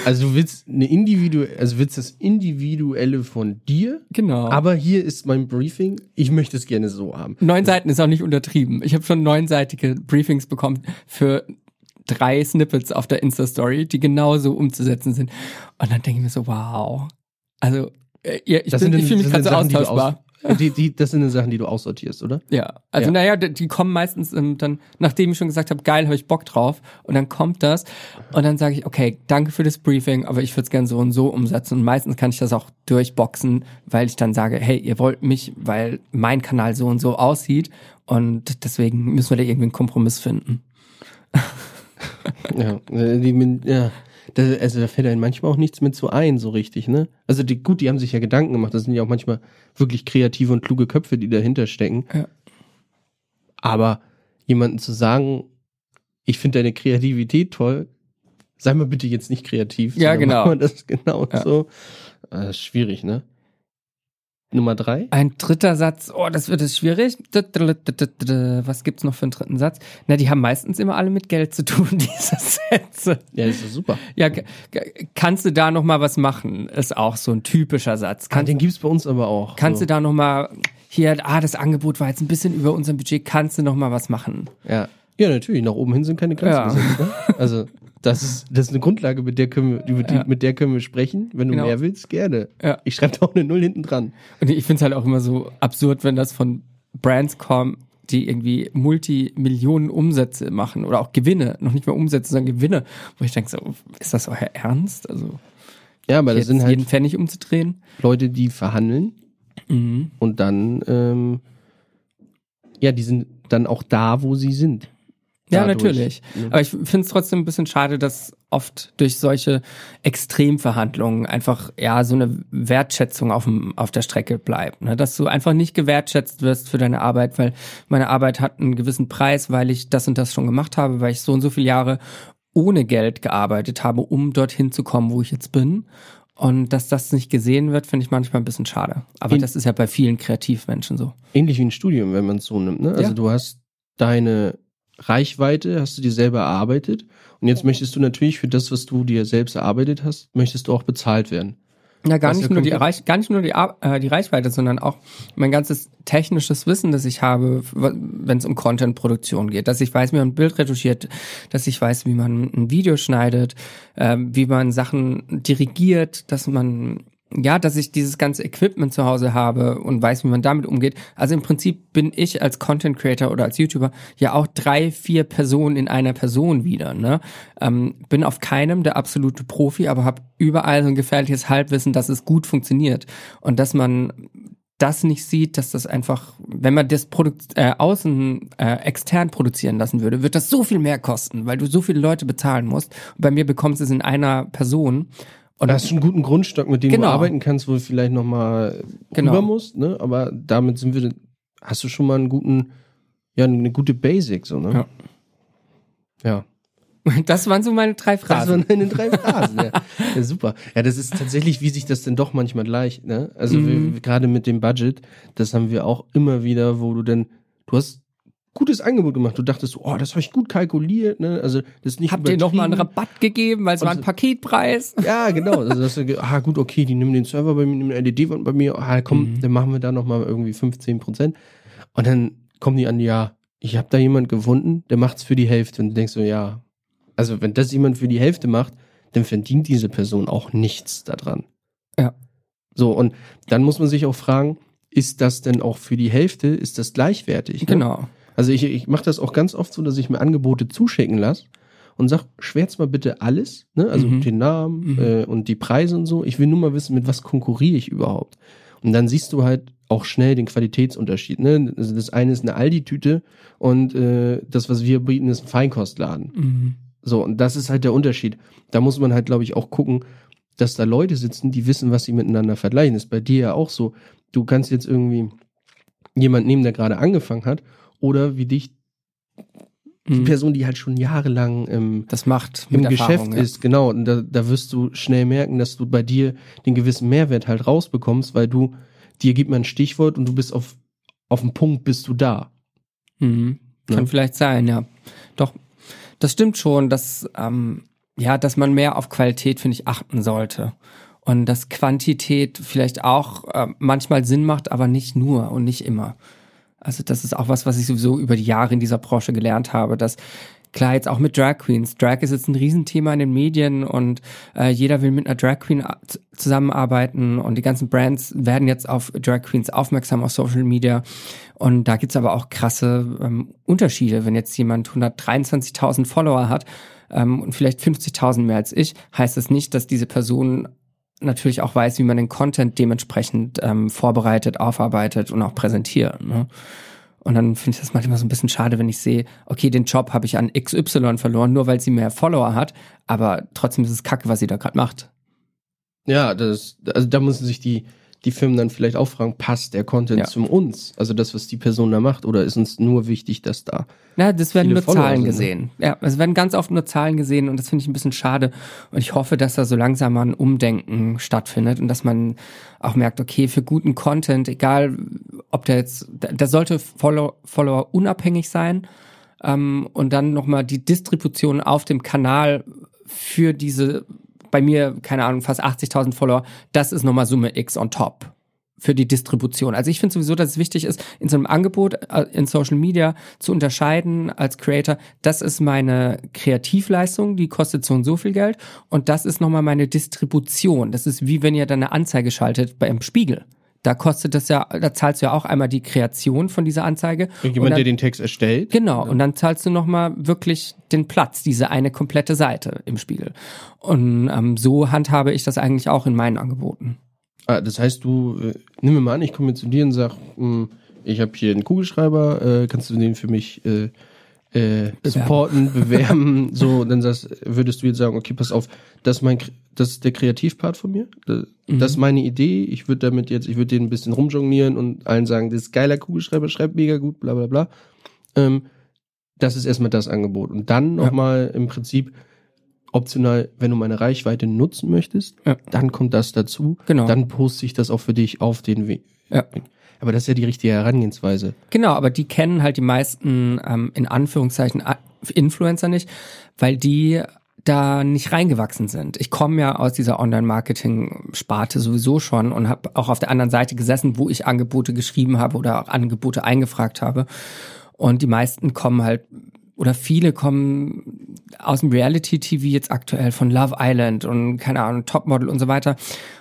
Also du willst eine individuelle, also willst das Individuelle von dir, Genau. aber hier ist mein Briefing, ich möchte es gerne so haben. Neun Seiten ist auch nicht untertrieben. Ich habe schon neunseitige Briefings bekommen für drei Snippets auf der Insta-Story, die genauso umzusetzen sind. Und dann denke ich mir so, wow. Also, äh, ja, ich, Das bin, ich fühle mich gerade so austauschbar. Aus, die, die, das sind die Sachen, die du aussortierst, oder? Ja, also Ja. naja, die die kommen meistens ähm, dann, nachdem ich schon gesagt habe, geil, habe ich Bock drauf. Und dann kommt das und dann sage ich, okay, danke für das Briefing, aber ich würde es gerne so und so umsetzen. Und meistens kann ich das auch durchboxen, weil ich dann sage, hey, ihr wollt mich, weil mein Kanal so und so aussieht. Und deswegen müssen wir da irgendwie einen Kompromiss finden. Ja, äh, die, ja. Da, also da fällt einem manchmal auch nichts mit so ein, so richtig, ne? Also die, gut, die haben sich ja Gedanken gemacht, das sind ja auch manchmal wirklich kreative und kluge Köpfe, die dahinter stecken. Ja. Aber jemanden zu sagen, ich finde deine Kreativität toll, sei mal bitte jetzt nicht kreativ. Ja, genau. Das genau Ja. so. Äh, schwierig, ne? Nummer drei? Ein dritter Satz, oh, das wird es schwierig. Was gibt's noch für einen dritten Satz? Na, die haben meistens immer alle mit Geld zu tun, diese Sätze. Ja, das ist super. Ja, kannst du da noch mal was machen? Ist auch so ein typischer Satz. Ah, Kannst, den gibt's bei uns aber auch. kannst so. du da noch mal hier, ah, das Angebot war jetzt ein bisschen über unserem Budget. Kannst du noch mal was machen? Ja. ja, natürlich. Nach oben hin sind keine Grenzen Ja. gesetzt. Ne? Also das ist, das ist eine Grundlage, mit der können wir, über die, Ja. mit der können wir sprechen. Wenn du Genau. mehr willst, gerne. Ja. Ich schreibe da auch eine Null hinten dran. Und ich finde es halt auch immer so absurd, wenn das von Brands kommt, die irgendwie Multimillionen Umsätze machen oder auch Gewinne, noch nicht mal Umsätze, sondern Gewinne, wo ich denke so, ist das euer Ernst? Also Ja, aber das sind halt jeden Pfennig umzudrehen? Leute, die verhandeln Mhm. und dann, ähm, ja, die sind dann auch da, wo sie sind. Ja, Dadurch, natürlich. ne? Aber ich finde es trotzdem ein bisschen schade, dass oft durch solche Extremverhandlungen einfach ja so eine Wertschätzung auf, dem, auf der Strecke bleibt. Ne? Dass du einfach nicht gewertschätzt wirst für deine Arbeit, weil meine Arbeit hat einen gewissen Preis, weil ich das und das schon gemacht habe, weil ich so und so viele Jahre ohne Geld gearbeitet habe, um dorthin zu kommen, wo ich jetzt bin. Und dass das nicht gesehen wird, finde ich manchmal ein bisschen schade. Aber In- das ist ja bei vielen Kreativmenschen so. Ähnlich wie ein Studium, wenn man es so nimmt. Ne? Also Ja. du hast deine Reichweite, hast du dir selber erarbeitet. Und jetzt möchtest du natürlich für das, was du dir selbst erarbeitet hast, möchtest du auch bezahlt werden. Ja, gar nicht ja nur die Reich, gar nicht nur die, äh, die Reichweite, sondern auch mein ganzes technisches Wissen, das ich habe, wenn es um Content-Produktion geht, dass ich weiß, wie man ein Bild retuschiert, dass ich weiß, wie man ein Video schneidet, ähm, wie man Sachen dirigiert, dass man ja, dass ich dieses ganze Equipment zu Hause habe und weiß, wie man damit umgeht. Also im Prinzip bin ich als Content Creator oder als YouTuber ja auch drei, vier Personen in einer Person wieder. Ne? Ähm, bin auf keinem der absolute Profi, aber habe überall so ein gefährliches Halbwissen, dass es gut funktioniert und dass man das nicht sieht, dass das einfach, wenn man das Produkt äh, außen äh, extern produzieren lassen würde, wird das so viel mehr kosten, weil du so viele Leute bezahlen musst. Und bei mir bekommst du es in einer Person. Und Und hast schon einen guten Grundstock, mit dem Genau. du arbeiten kannst, wo du vielleicht nochmal Genau. rüber musst, ne? Aber damit sind wir, hast du schon mal einen guten, ja, eine gute Basic, so, ne? Ja. Ja. das waren so meine drei Das Phrasen. waren deine drei Phrasen, ja. ja. Super. Ja, das ist tatsächlich, wie sich das denn doch manchmal gleicht, ne? Also Mhm. gerade mit dem Budget, das haben wir auch immer wieder, wo du denn, du hast gutes Angebot gemacht. Du dachtest, oh, das habe ich gut kalkuliert, ne? Also das ist nicht Habt ihr noch mal einen. Rabatt gegeben, weil es war ein Paketpreis? Ja, genau. Also das, ah, gut, okay, die nehmen den Server bei mir, nehmen eine LED-Wand bei mir, ah, komm, Mhm. dann machen wir da nochmal irgendwie 15 Prozent. Und dann kommen die an, ja, ich habe da jemand gefunden, der macht's für die Hälfte. Und du denkst so, ja, also wenn das jemand für die Hälfte macht, dann verdient diese Person auch nichts daran. Ja. So, und dann muss man sich auch fragen, ist das denn auch für die Hälfte, ist das gleichwertig? Ne? Genau. Also ich, ich mache das auch ganz oft so, dass ich mir Angebote zuschicken lasse und sag, schwärz mal bitte alles, ne? also Mhm. den Namen Mhm. äh, und die Preise und so. Ich will nur mal wissen, mit was konkurriere ich überhaupt. Und dann siehst du halt auch schnell den Qualitätsunterschied. Ne? Also das eine ist eine Aldi-Tüte und äh, das, was wir bieten, ist ein Feinkostladen. Mhm. So, und das ist halt der Unterschied. Da muss man halt, glaube ich, auch gucken, dass da Leute sitzen, die wissen, was sie miteinander vergleichen. Das ist bei dir ja auch so. Du kannst jetzt irgendwie jemand nehmen, der gerade angefangen hat, oder wie dich, die Mhm. Person, die halt schon jahrelang im, Das macht im Geschäft Erfahrung, ja. ist, genau. Und da, da wirst du schnell merken, dass du bei dir den gewissen Mehrwert halt rausbekommst, weil du, dir gibt man ein Stichwort und du bist auf, auf dem Punkt, bist du da. Mhm. Ja. Kann vielleicht sein, ja. Doch, das stimmt schon, dass, ähm, ja, dass man mehr auf Qualität, finde ich, achten sollte. Und dass Quantität vielleicht auch äh, manchmal Sinn macht, aber nicht nur und nicht immer. Also das ist auch was, was ich sowieso über die Jahre in dieser Branche gelernt habe, dass klar jetzt auch mit Drag Queens. Drag ist jetzt ein Riesenthema in den Medien und äh, jeder will mit einer Drag Queen zusammenarbeiten und die ganzen Brands werden jetzt auf Drag Queens aufmerksam auf Social Media. Und da gibt's aber auch krasse ähm, Unterschiede. Wenn jetzt jemand 123.000 Follower hat ähm, und vielleicht 50.000 mehr als ich, heißt das nicht, dass diese Person natürlich auch weiß, wie man den Content dementsprechend ähm, vorbereitet, aufarbeitet und auch präsentiert. Ne? Und dann finde ich das manchmal so ein bisschen schade, wenn ich sehe, okay, den Job habe ich an XY verloren, nur weil sie mehr Follower hat, aber trotzdem ist es kacke, was sie da gerade macht. Ja, das, also da müssen sich die, die Firmen dann vielleicht auch fragen, passt der Content Ja. zum uns? Also das, was die Person da macht, oder ist uns nur wichtig, dass da Na, das werden nur Follower Zahlen sind, ne? gesehen. Ja, es werden ganz oft nur Zahlen gesehen und das finde ich ein bisschen schade. Und ich hoffe, dass da so langsam mal ein Umdenken stattfindet und dass man auch merkt, okay, für guten Content, egal ob der jetzt, der sollte Follow, Follower unabhängig sein ähm, und dann nochmal die Distribution auf dem Kanal für diese, bei mir, keine Ahnung, fast 80.000 Follower, das ist nochmal Summe X on top für die Distribution. Also ich finde sowieso, dass es wichtig ist, in so einem Angebot äh, in Social Media zu unterscheiden als Creator, das ist meine Kreativleistung, die kostet so und so viel Geld und das ist nochmal meine Distribution. Das ist wie wenn ihr dann eine Anzeige schaltet beim Spiegel. Da kostet das ja, da zahlst du ja auch einmal die Kreation von dieser Anzeige. und jemand, dann, der den Text erstellt. Genau, und dann zahlst du nochmal wirklich den Platz, diese eine komplette Seite im Spiegel. Und ähm, so handhabe ich das eigentlich auch in meinen Angeboten. Ah, das heißt, du, äh, nimm mir mal an, ich komme zu dir und sag, mh, ich habe hier einen Kugelschreiber, äh, kannst du den für mich äh, äh, supporten, bewerben, so, dann sagst, würdest du jetzt sagen, okay, pass auf, das ist mein, das ist der Kreativpart von mir, das, das ist meine Idee, ich würde damit jetzt, ich würde den ein bisschen rumjonglieren und allen sagen, das ist geiler Kugelschreiber, schreibt mega gut, bla bla bla. Ähm, das ist erstmal das Angebot. Und dann Ja. nochmal im Prinzip optional, wenn du meine Reichweite nutzen möchtest, Ja. dann kommt das dazu. Genau. Dann poste ich das auch für dich auf den Weg. Ja. Aber das ist ja die richtige Herangehensweise. Genau, aber die kennen halt die meisten ähm, in Anführungszeichen Influencer nicht, weil die da nicht reingewachsen sind. Ich komme ja aus dieser Online-Marketing-Sparte sowieso schon und habe auch auf der anderen Seite gesessen, wo ich Angebote geschrieben habe oder auch Angebote eingefragt habe. Und die meisten kommen halt oder viele kommen aus dem Reality-TV jetzt aktuell von Love Island und keine Ahnung, Topmodel und so weiter.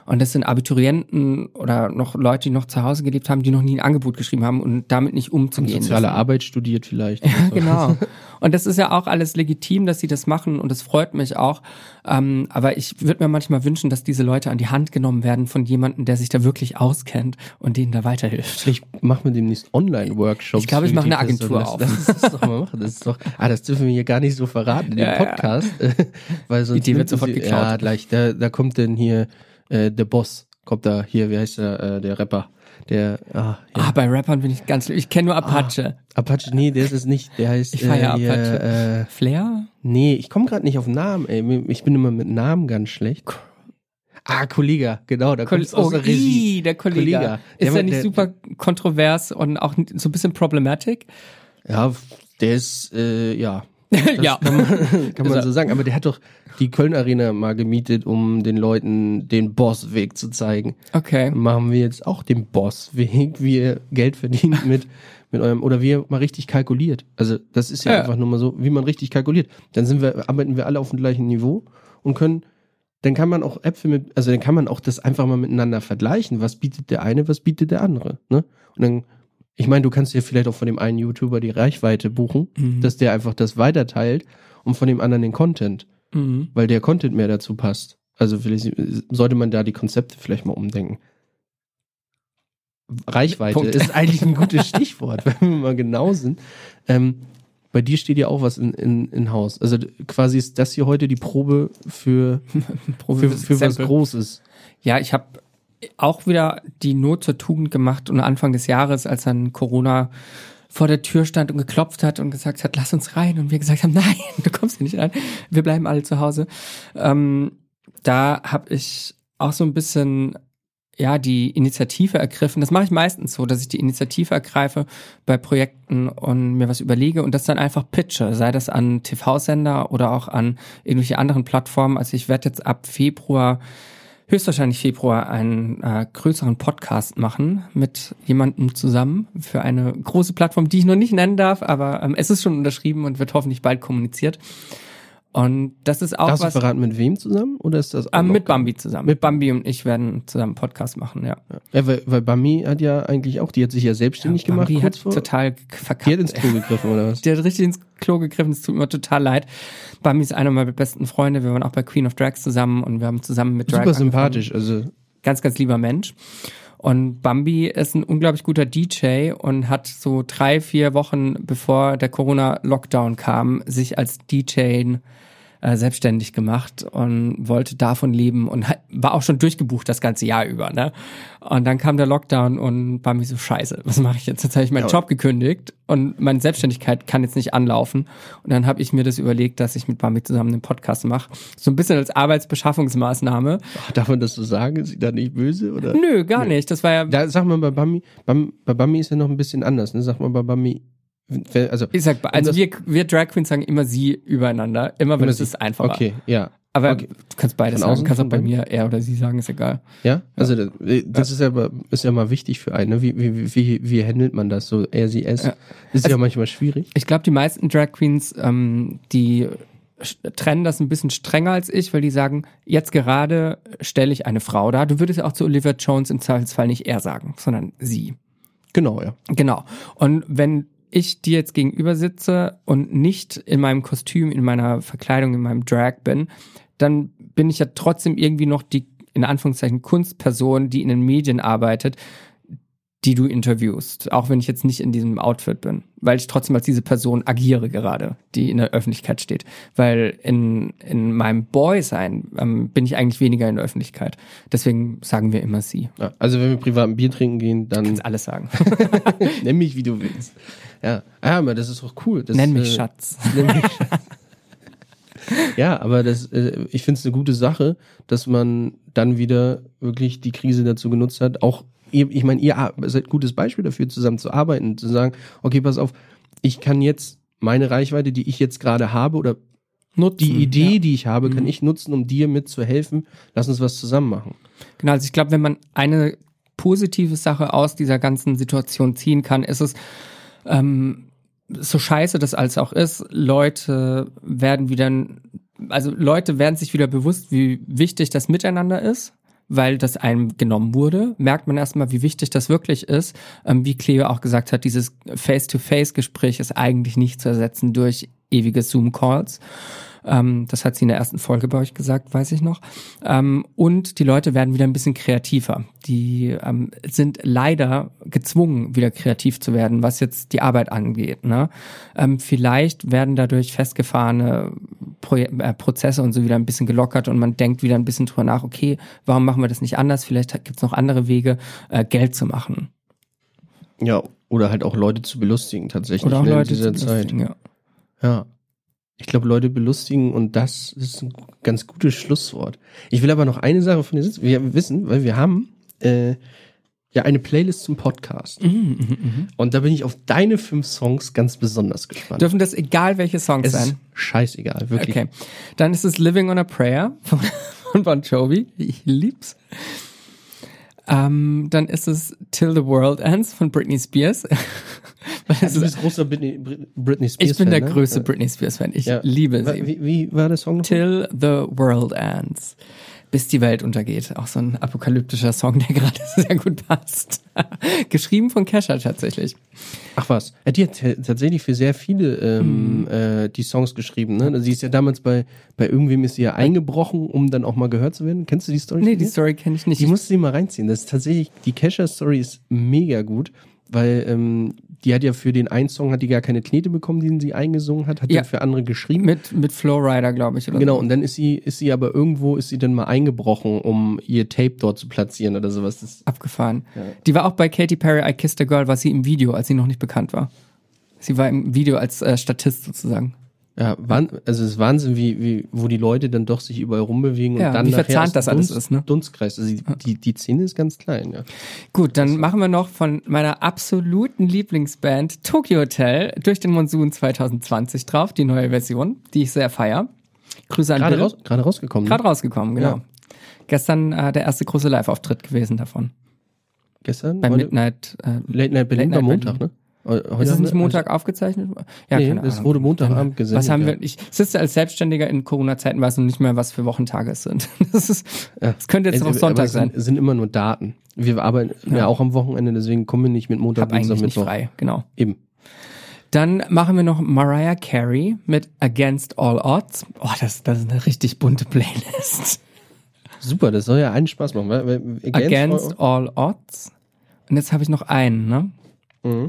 Und das sind Abiturienten oder noch Leute, die noch zu Hause gelebt haben, die noch nie ein Angebot geschrieben haben und damit nicht umzugehen. Soziale wissen. Arbeit studiert vielleicht. Ja, genau. Und das ist ja auch alles legitim, dass sie das machen und das freut mich auch. Ähm, aber ich würde mir manchmal wünschen, dass diese Leute an die Hand genommen werden von jemandem, der sich da wirklich auskennt und denen da weiterhilft. Vielleicht machen wir demnächst Online-Workshops. Ich glaube, ich mache eine Agentur Person. auf. Das, das, das doch mal machen. Das ist doch, ah, das dürfen wir hier gar nicht so verraten in dem Ja, ja. Podcast. weil sonst Idee wird sofort sie- geklaut. Ja, gleich. Da, da kommt denn hier äh, der Boss. Kommt da hier, wie heißt der, äh, der Rapper? Der, ah, ja. Ah, bei Rappern bin ich ganz, ich kenne nur Apache. Apache, nee, der ist es nicht. Der heißt Ich feier äh, Apache. Äh, Flair? nee, ich komme gerade nicht auf Namen, ey. Ich bin immer mit Namen ganz schlecht. Ah, Kollega, genau, da kommt aus der Regie. ii, der Kollege. Kollega. Der Ist ja nicht der- super kontrovers und auch so ein bisschen problematic? Ja, der ist, äh, ja. Ja. kann man, kann man so sagen. Aber der hat doch die Köln Arena mal gemietet, um den Leuten den Bossweg zu zeigen. Okay. Machen wir jetzt auch den Bossweg, wie ihr Geld verdient mit, mit eurem, oder wie ihr mal richtig kalkuliert. Also, das ist ja, Ja. einfach nur mal so, wie man richtig kalkuliert. Dann sind wir, arbeiten wir alle auf dem gleichen Niveau und können, dann kann man auch Äpfel mit, also dann kann man auch das einfach mal miteinander vergleichen. Was bietet der eine, was bietet der andere, ne? Und dann, ich meine, du kannst dir vielleicht auch von dem einen YouTuber die Reichweite buchen, Mhm. dass der einfach das weiterteilt und von dem anderen den Content, Mhm. weil der Content mehr dazu passt. Also vielleicht sollte man da die Konzepte vielleicht mal umdenken. Reichweite Punkt. ist eigentlich ein gutes Stichwort, wenn wir mal genau sind. Ähm, bei dir steht ja auch was in, in, in Haus. Also quasi ist das hier heute die Probe für, für, für was. Großes. Ja, ich habe auch wieder die Not zur Tugend gemacht und Anfang des Jahres, als dann Corona vor der Tür stand und geklopft hat und gesagt hat, lass uns rein. Und wir gesagt haben, nein, du kommst hier nicht rein. Wir bleiben alle zu Hause. Ähm, da habe ich auch so ein bisschen ja die Initiative ergriffen. Das mache ich meistens so, dass ich die Initiative ergreife bei Projekten und mir was überlege und das dann einfach pitche, sei das an TV-Sender oder auch an irgendwelche anderen Plattformen. Also ich werde jetzt ab Februar höchstwahrscheinlich Februar einen äh, größeren Podcast machen mit jemandem zusammen für eine große Plattform, die ich noch nicht nennen darf, aber ähm, es ist schon unterschrieben und wird hoffentlich bald kommuniziert. Und das ist auch Darfst du was verraten, mit wem zusammen? Oder ist das auch ähm, noch mit gar- Bambi zusammen. Mit Bambi und ich werden zusammen einen Podcast machen, ja. Ja, weil, weil Bami hat ja eigentlich auch, die hat sich ja selbstständig gemacht. Bambi kurz hat vor. total Die verkackt. hat ins Klo gegriffen, oder was? Die hat richtig ins Klo gegriffen, es tut mir total leid. Bambi ist einer meiner besten Freunde, wir waren auch bei Queen of Drags zusammen und wir haben zusammen mit Drag Super angefangen. sympathisch. Also, ganz, ganz lieber Mensch. Und Bambi ist ein unglaublich guter DJ und hat so drei, vier Wochen bevor der Corona-Lockdown kam, sich als DJ äh, selbstständig gemacht und wollte davon leben und war auch schon durchgebucht das ganze Jahr über. Ne? Und dann kam der Lockdown und Bambi so, scheiße, was mache ich jetzt? Jetzt habe ich meinen Ja. Job gekündigt und meine Selbstständigkeit kann jetzt nicht anlaufen. Und dann habe ich mir das überlegt, dass ich mit Bambi zusammen einen Podcast mache. So ein bisschen als Arbeitsbeschaffungsmaßnahme. ach, darf man das so sagen? Ist sie da nicht böse? Oder? Nö, gar nicht. Das war ja Da, sag mal, bei Bami, Bam, bei Bami ist ja noch ein bisschen anders. Ne? Sag mal, bei wer- also, Ich sag, also wir, wir Drag Queens sagen immer sie übereinander, immer Immer es ist einfacher. okay, ja. Aber okay. du kannst beides sagen. Du kannst auch bei mir er oder sie sagen, ist egal. Ja, also das, das ist ja aber- ist ja mal wichtig für einen. Ne? Wie, wie, wie, wie handelt man das so? Er, sie, es. Ja. Ist ja Also- manchmal schwierig. Ich glaube, die meisten Drag Queens, ähm, die trennen das ein bisschen strenger als ich, weil die sagen, jetzt gerade stelle ich eine Frau dar. Du würdest ja auch zu Olivia Jones im Zweifelsfall nicht er sagen, sondern sie. Genau, ja. Genau. Und wenn ich dir jetzt gegenüber sitze und nicht in meinem Kostüm, in meiner Verkleidung, in meinem Drag bin, dann bin ich ja trotzdem irgendwie noch die, in Anführungszeichen, Kunstperson, die in den Medien arbeitet, die du interviewst. Auch wenn ich jetzt nicht in diesem Outfit bin. Weil ich trotzdem als diese Person agiere gerade, die in der Öffentlichkeit steht. Weil in, in meinem Boy-Sein ähm, bin ich eigentlich weniger in der Öffentlichkeit. Deswegen sagen wir immer sie. ja. Also wenn wir privat ein Bier trinken gehen, dann Kannst alles sagen. nenn mich, wie du willst. Ja, ah, aber das ist doch cool. Das, Nenn mich äh, Schatz. Nenn mich Schatz. ja, aber das, äh, ich finde es eine gute Sache, dass man dann wieder wirklich die Krise dazu genutzt hat, auch ihr, ich meine, ihr seid ein gutes Beispiel dafür, zusammen zu arbeiten, zu sagen, okay, pass auf, ich kann jetzt meine Reichweite, die ich jetzt gerade habe, oder Nutzen. die Idee, Ja. die ich habe, kann Mhm. ich nutzen, um dir mitzuhelfen. Lass uns was zusammen machen. Genau, also ich glaube, wenn man eine positive Sache aus dieser ganzen Situation ziehen kann, ist es, ähm, so scheiße das alles auch ist, Leute werden wieder, also Leute werden sich wieder bewusst, wie wichtig das Miteinander ist, weil das einem genommen wurde, merkt man erstmal, wie wichtig das wirklich ist. Ähm, wie Cleo auch gesagt hat, dieses Face-to-Face-Gespräch ist eigentlich nicht zu ersetzen durch ewige Zoom-Calls. Ähm, das hat sie in der ersten Folge bei euch gesagt, weiß ich noch. Ähm, und die Leute werden wieder ein bisschen kreativer. Die ähm, sind leider gezwungen, wieder kreativ zu werden, was jetzt die Arbeit angeht. Ne? Ähm, vielleicht werden dadurch festgefahrene Pro äh, Prozesse und so wieder ein bisschen gelockert und man denkt wieder ein bisschen drüber nach, okay, warum machen wir das nicht anders? Vielleicht gibt's noch andere Wege, äh, Geld zu machen. Ja, oder halt auch Leute zu belustigen, tatsächlich Oder auch während Leute dieser zu Zeit. Ja. Ja. Ich glaube, Leute belustigen und das ist ein ganz gutes Schlusswort. Ich will aber noch eine Sache von dir sitzen. Wir wissen, weil wir haben äh, Ja, eine Playlist zum Podcast. Und da bin ich auf deine fünf Songs ganz besonders gespannt. Dürfen das egal welche Songs es sein? ist scheißegal, wirklich. Okay. Dann ist es Living on a Prayer von, von Bon Jovi. Ich lieb's. Ähm, dann ist es Till the World Ends von Britney Spears. Es Du ist, bist großer Britney, Britney Spears ich bin der Fan, ne? größte Britney Spears Fan. Ich Ja. liebe sie. Wie, wie war der Song noch? Till the World Ends. Bis die Welt untergeht. Auch so ein apokalyptischer Song, der gerade sehr gut passt. Geschrieben von Kesha tatsächlich. Ach was, ja, die hat tatsächlich für sehr viele ähm, äh, die Songs geschrieben. Ne? Sie ist ja damals bei, bei irgendwem ist sie ja eingebrochen, um dann auch mal gehört zu werden. Kennst du die Story? Nee, die? Story kenne ich nicht. Die musst du dir mal reinziehen. Das ist tatsächlich, die Kesha-Story ist mega gut, weil ähm, die hat ja für den einen Song hat die gar keine Knete bekommen, den sie eingesungen hat, hat Ja. dann für andere geschrieben. mit, mit Flowrider, glaube ich. Oder Genau, So. und dann ist sie, ist sie aber irgendwo, ist sie dann mal eingebrochen, um ihr Tape dort zu platzieren oder sowas. Das, Abgefahren. Die war auch bei Katy Perry, I Kissed a Girl, war sie im Video, als sie noch nicht bekannt war. Sie war im Video als äh, Statist sozusagen. Ja, Wahn, also es ist Wahnsinn, wie, wie, wo die Leute dann doch sich überall rumbewegen und Ja, dann wie verzahnt das alles Dunst, ist, ne? Dunstkreis. Also die, die, die Szene ist ganz klein, ja. Gut, dann machen wir noch von meiner absoluten Lieblingsband Tokyo Hotel durch den Monsun 2020 drauf, die neue Version, die ich sehr feier. Grüße an Gerade, Bill. raus, gerade rausgekommen. ne? Gerade rausgekommen, genau. Ja. Gestern äh, der erste große Live-Auftritt gewesen davon. Gestern? Bei? Midnight. Äh, Late Night Berlin Late Night Montag, ne? Heu- Heute ist es nicht Montag aufgezeichnet? Ja, Nee, keine Ahnung. wurde Montagabend gesendet. Was haben ja. wir? Ich sitze als Selbstständiger in Corona-Zeiten, weiß noch nicht mehr, was für Wochentage es sind. Das ist, Ja. das könnte jetzt Es- noch Sonntag es sein. Sind, es sind immer nur Daten. Wir arbeiten ja, auch am Wochenende, deswegen kommen wir nicht mit Montag, Hab Dienstag, nicht Mittwoch. frei, genau. Eben. Dann machen wir noch Mariah Carey mit Against All Odds. Oh, das, das ist eine richtig bunte Playlist. Super, das soll ja einen Spaß machen. Weil Against All Odds. Und jetzt habe ich noch einen, ne? Mhm.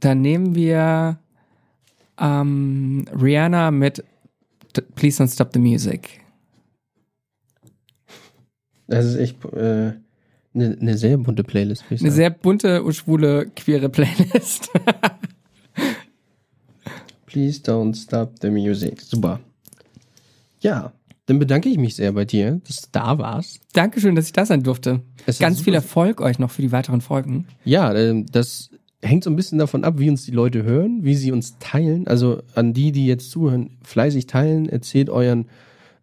Dann nehmen wir ähm, Rihanna mit Please Don't Stop the Music. Das ist echt äh, eine, eine sehr bunte Playlist, Eine sagen. sehr bunte, schwule, queere Playlist. Please don't stop the music. Super. Ja, dann bedanke ich mich sehr bei dir, dass du da warst. Dankeschön, dass ich da sein durfte. Es Ganz viel Erfolg euch noch für die weiteren Folgen. Ja, ähm, das hängt so ein bisschen davon ab, wie uns die Leute hören, wie sie uns teilen. Also an die, die jetzt zuhören, fleißig teilen, erzählt euren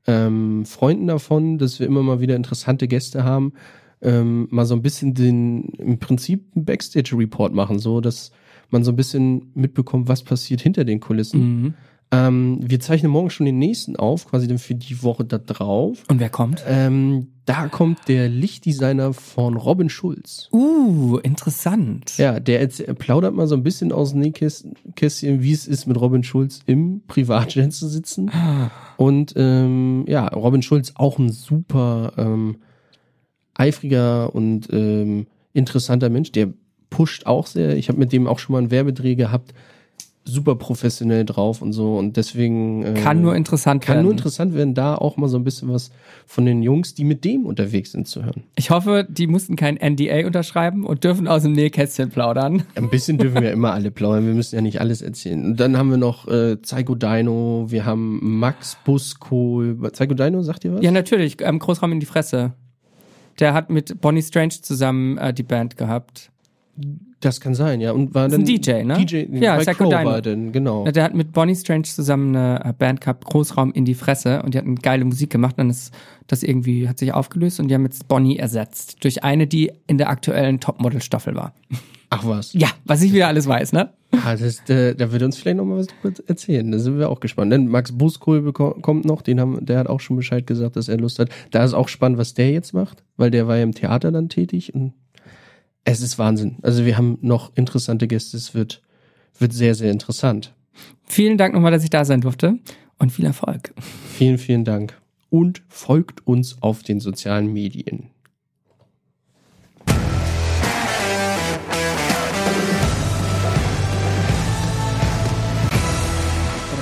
ähm, Freunden davon, dass wir immer mal wieder interessante Gäste haben. Ähm, mal so ein bisschen den, im Prinzip einen Backstage-Report machen, so dass man so ein bisschen mitbekommt, was passiert hinter den Kulissen. Mhm. Ähm, wir zeichnen morgen schon den nächsten auf, quasi dann für die Woche da drauf. Und wer kommt? Ähm, da kommt der Lichtdesigner von Robin Schulz. Uh, interessant. Ja, der plaudert mal so ein bisschen aus dem Nähkästchen, wie es ist, mit Robin Schulz im Privatjet zu sitzen. Und ähm, ja, Robin Schulz auch ein super ähm, eifriger und ähm, interessanter Mensch. Der pusht auch sehr. Ich habe mit dem auch schon mal einen Werbedreh gehabt. Super professionell drauf und so. Und deswegen äh, Kann nur interessant kann werden. nur interessant werden, da auch mal so ein bisschen was von den Jungs, die mit dem unterwegs sind, zu hören. Ich hoffe, die mussten kein NDA unterschreiben und dürfen aus dem Nähkästchen plaudern. Ein bisschen dürfen wir immer alle plaudern, wir müssen ja nicht alles erzählen. Und dann haben wir noch äh, Psycho Dino, wir haben Max Busko. Psycho Dino, sagt ihr was? Ja, natürlich, ähm, Großraum in die Fresse. Der hat mit Bonnie Strange zusammen äh, die Band gehabt. Das kann sein, ja. Und war ist dann ein DJ, ne? DJ, Ja, Psycho Crow Dino. war denn, genau. Na, Der hat mit Bonnie Strange zusammen eine äh, Band gehabt, Großraum in die Fresse, und die hatten geile Musik gemacht. Dann ist das irgendwie, hat sich aufgelöst und die haben jetzt Bonnie ersetzt. Durch eine, die in der aktuellen Topmodel-Staffel war. Ach was. Ja, was ich wieder alles weiß, ne? Ah, das, äh, da wird uns vielleicht noch mal was drüber erzählen. Da sind wir auch gespannt. Denn Max Buskohl kommt noch, den haben, der hat auch schon Bescheid gesagt, dass er Lust hat. Da ist auch spannend, was der jetzt macht, weil der war ja im Theater dann tätig und es ist Wahnsinn. Also wir haben noch interessante Gäste. Es wird, wird sehr, sehr interessant. Vielen Dank nochmal, dass ich da sein durfte und viel Erfolg. Vielen, vielen Dank. Und folgt uns auf den sozialen Medien. Da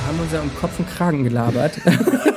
haben wir uns ja um Kopf und Kragen gelabert.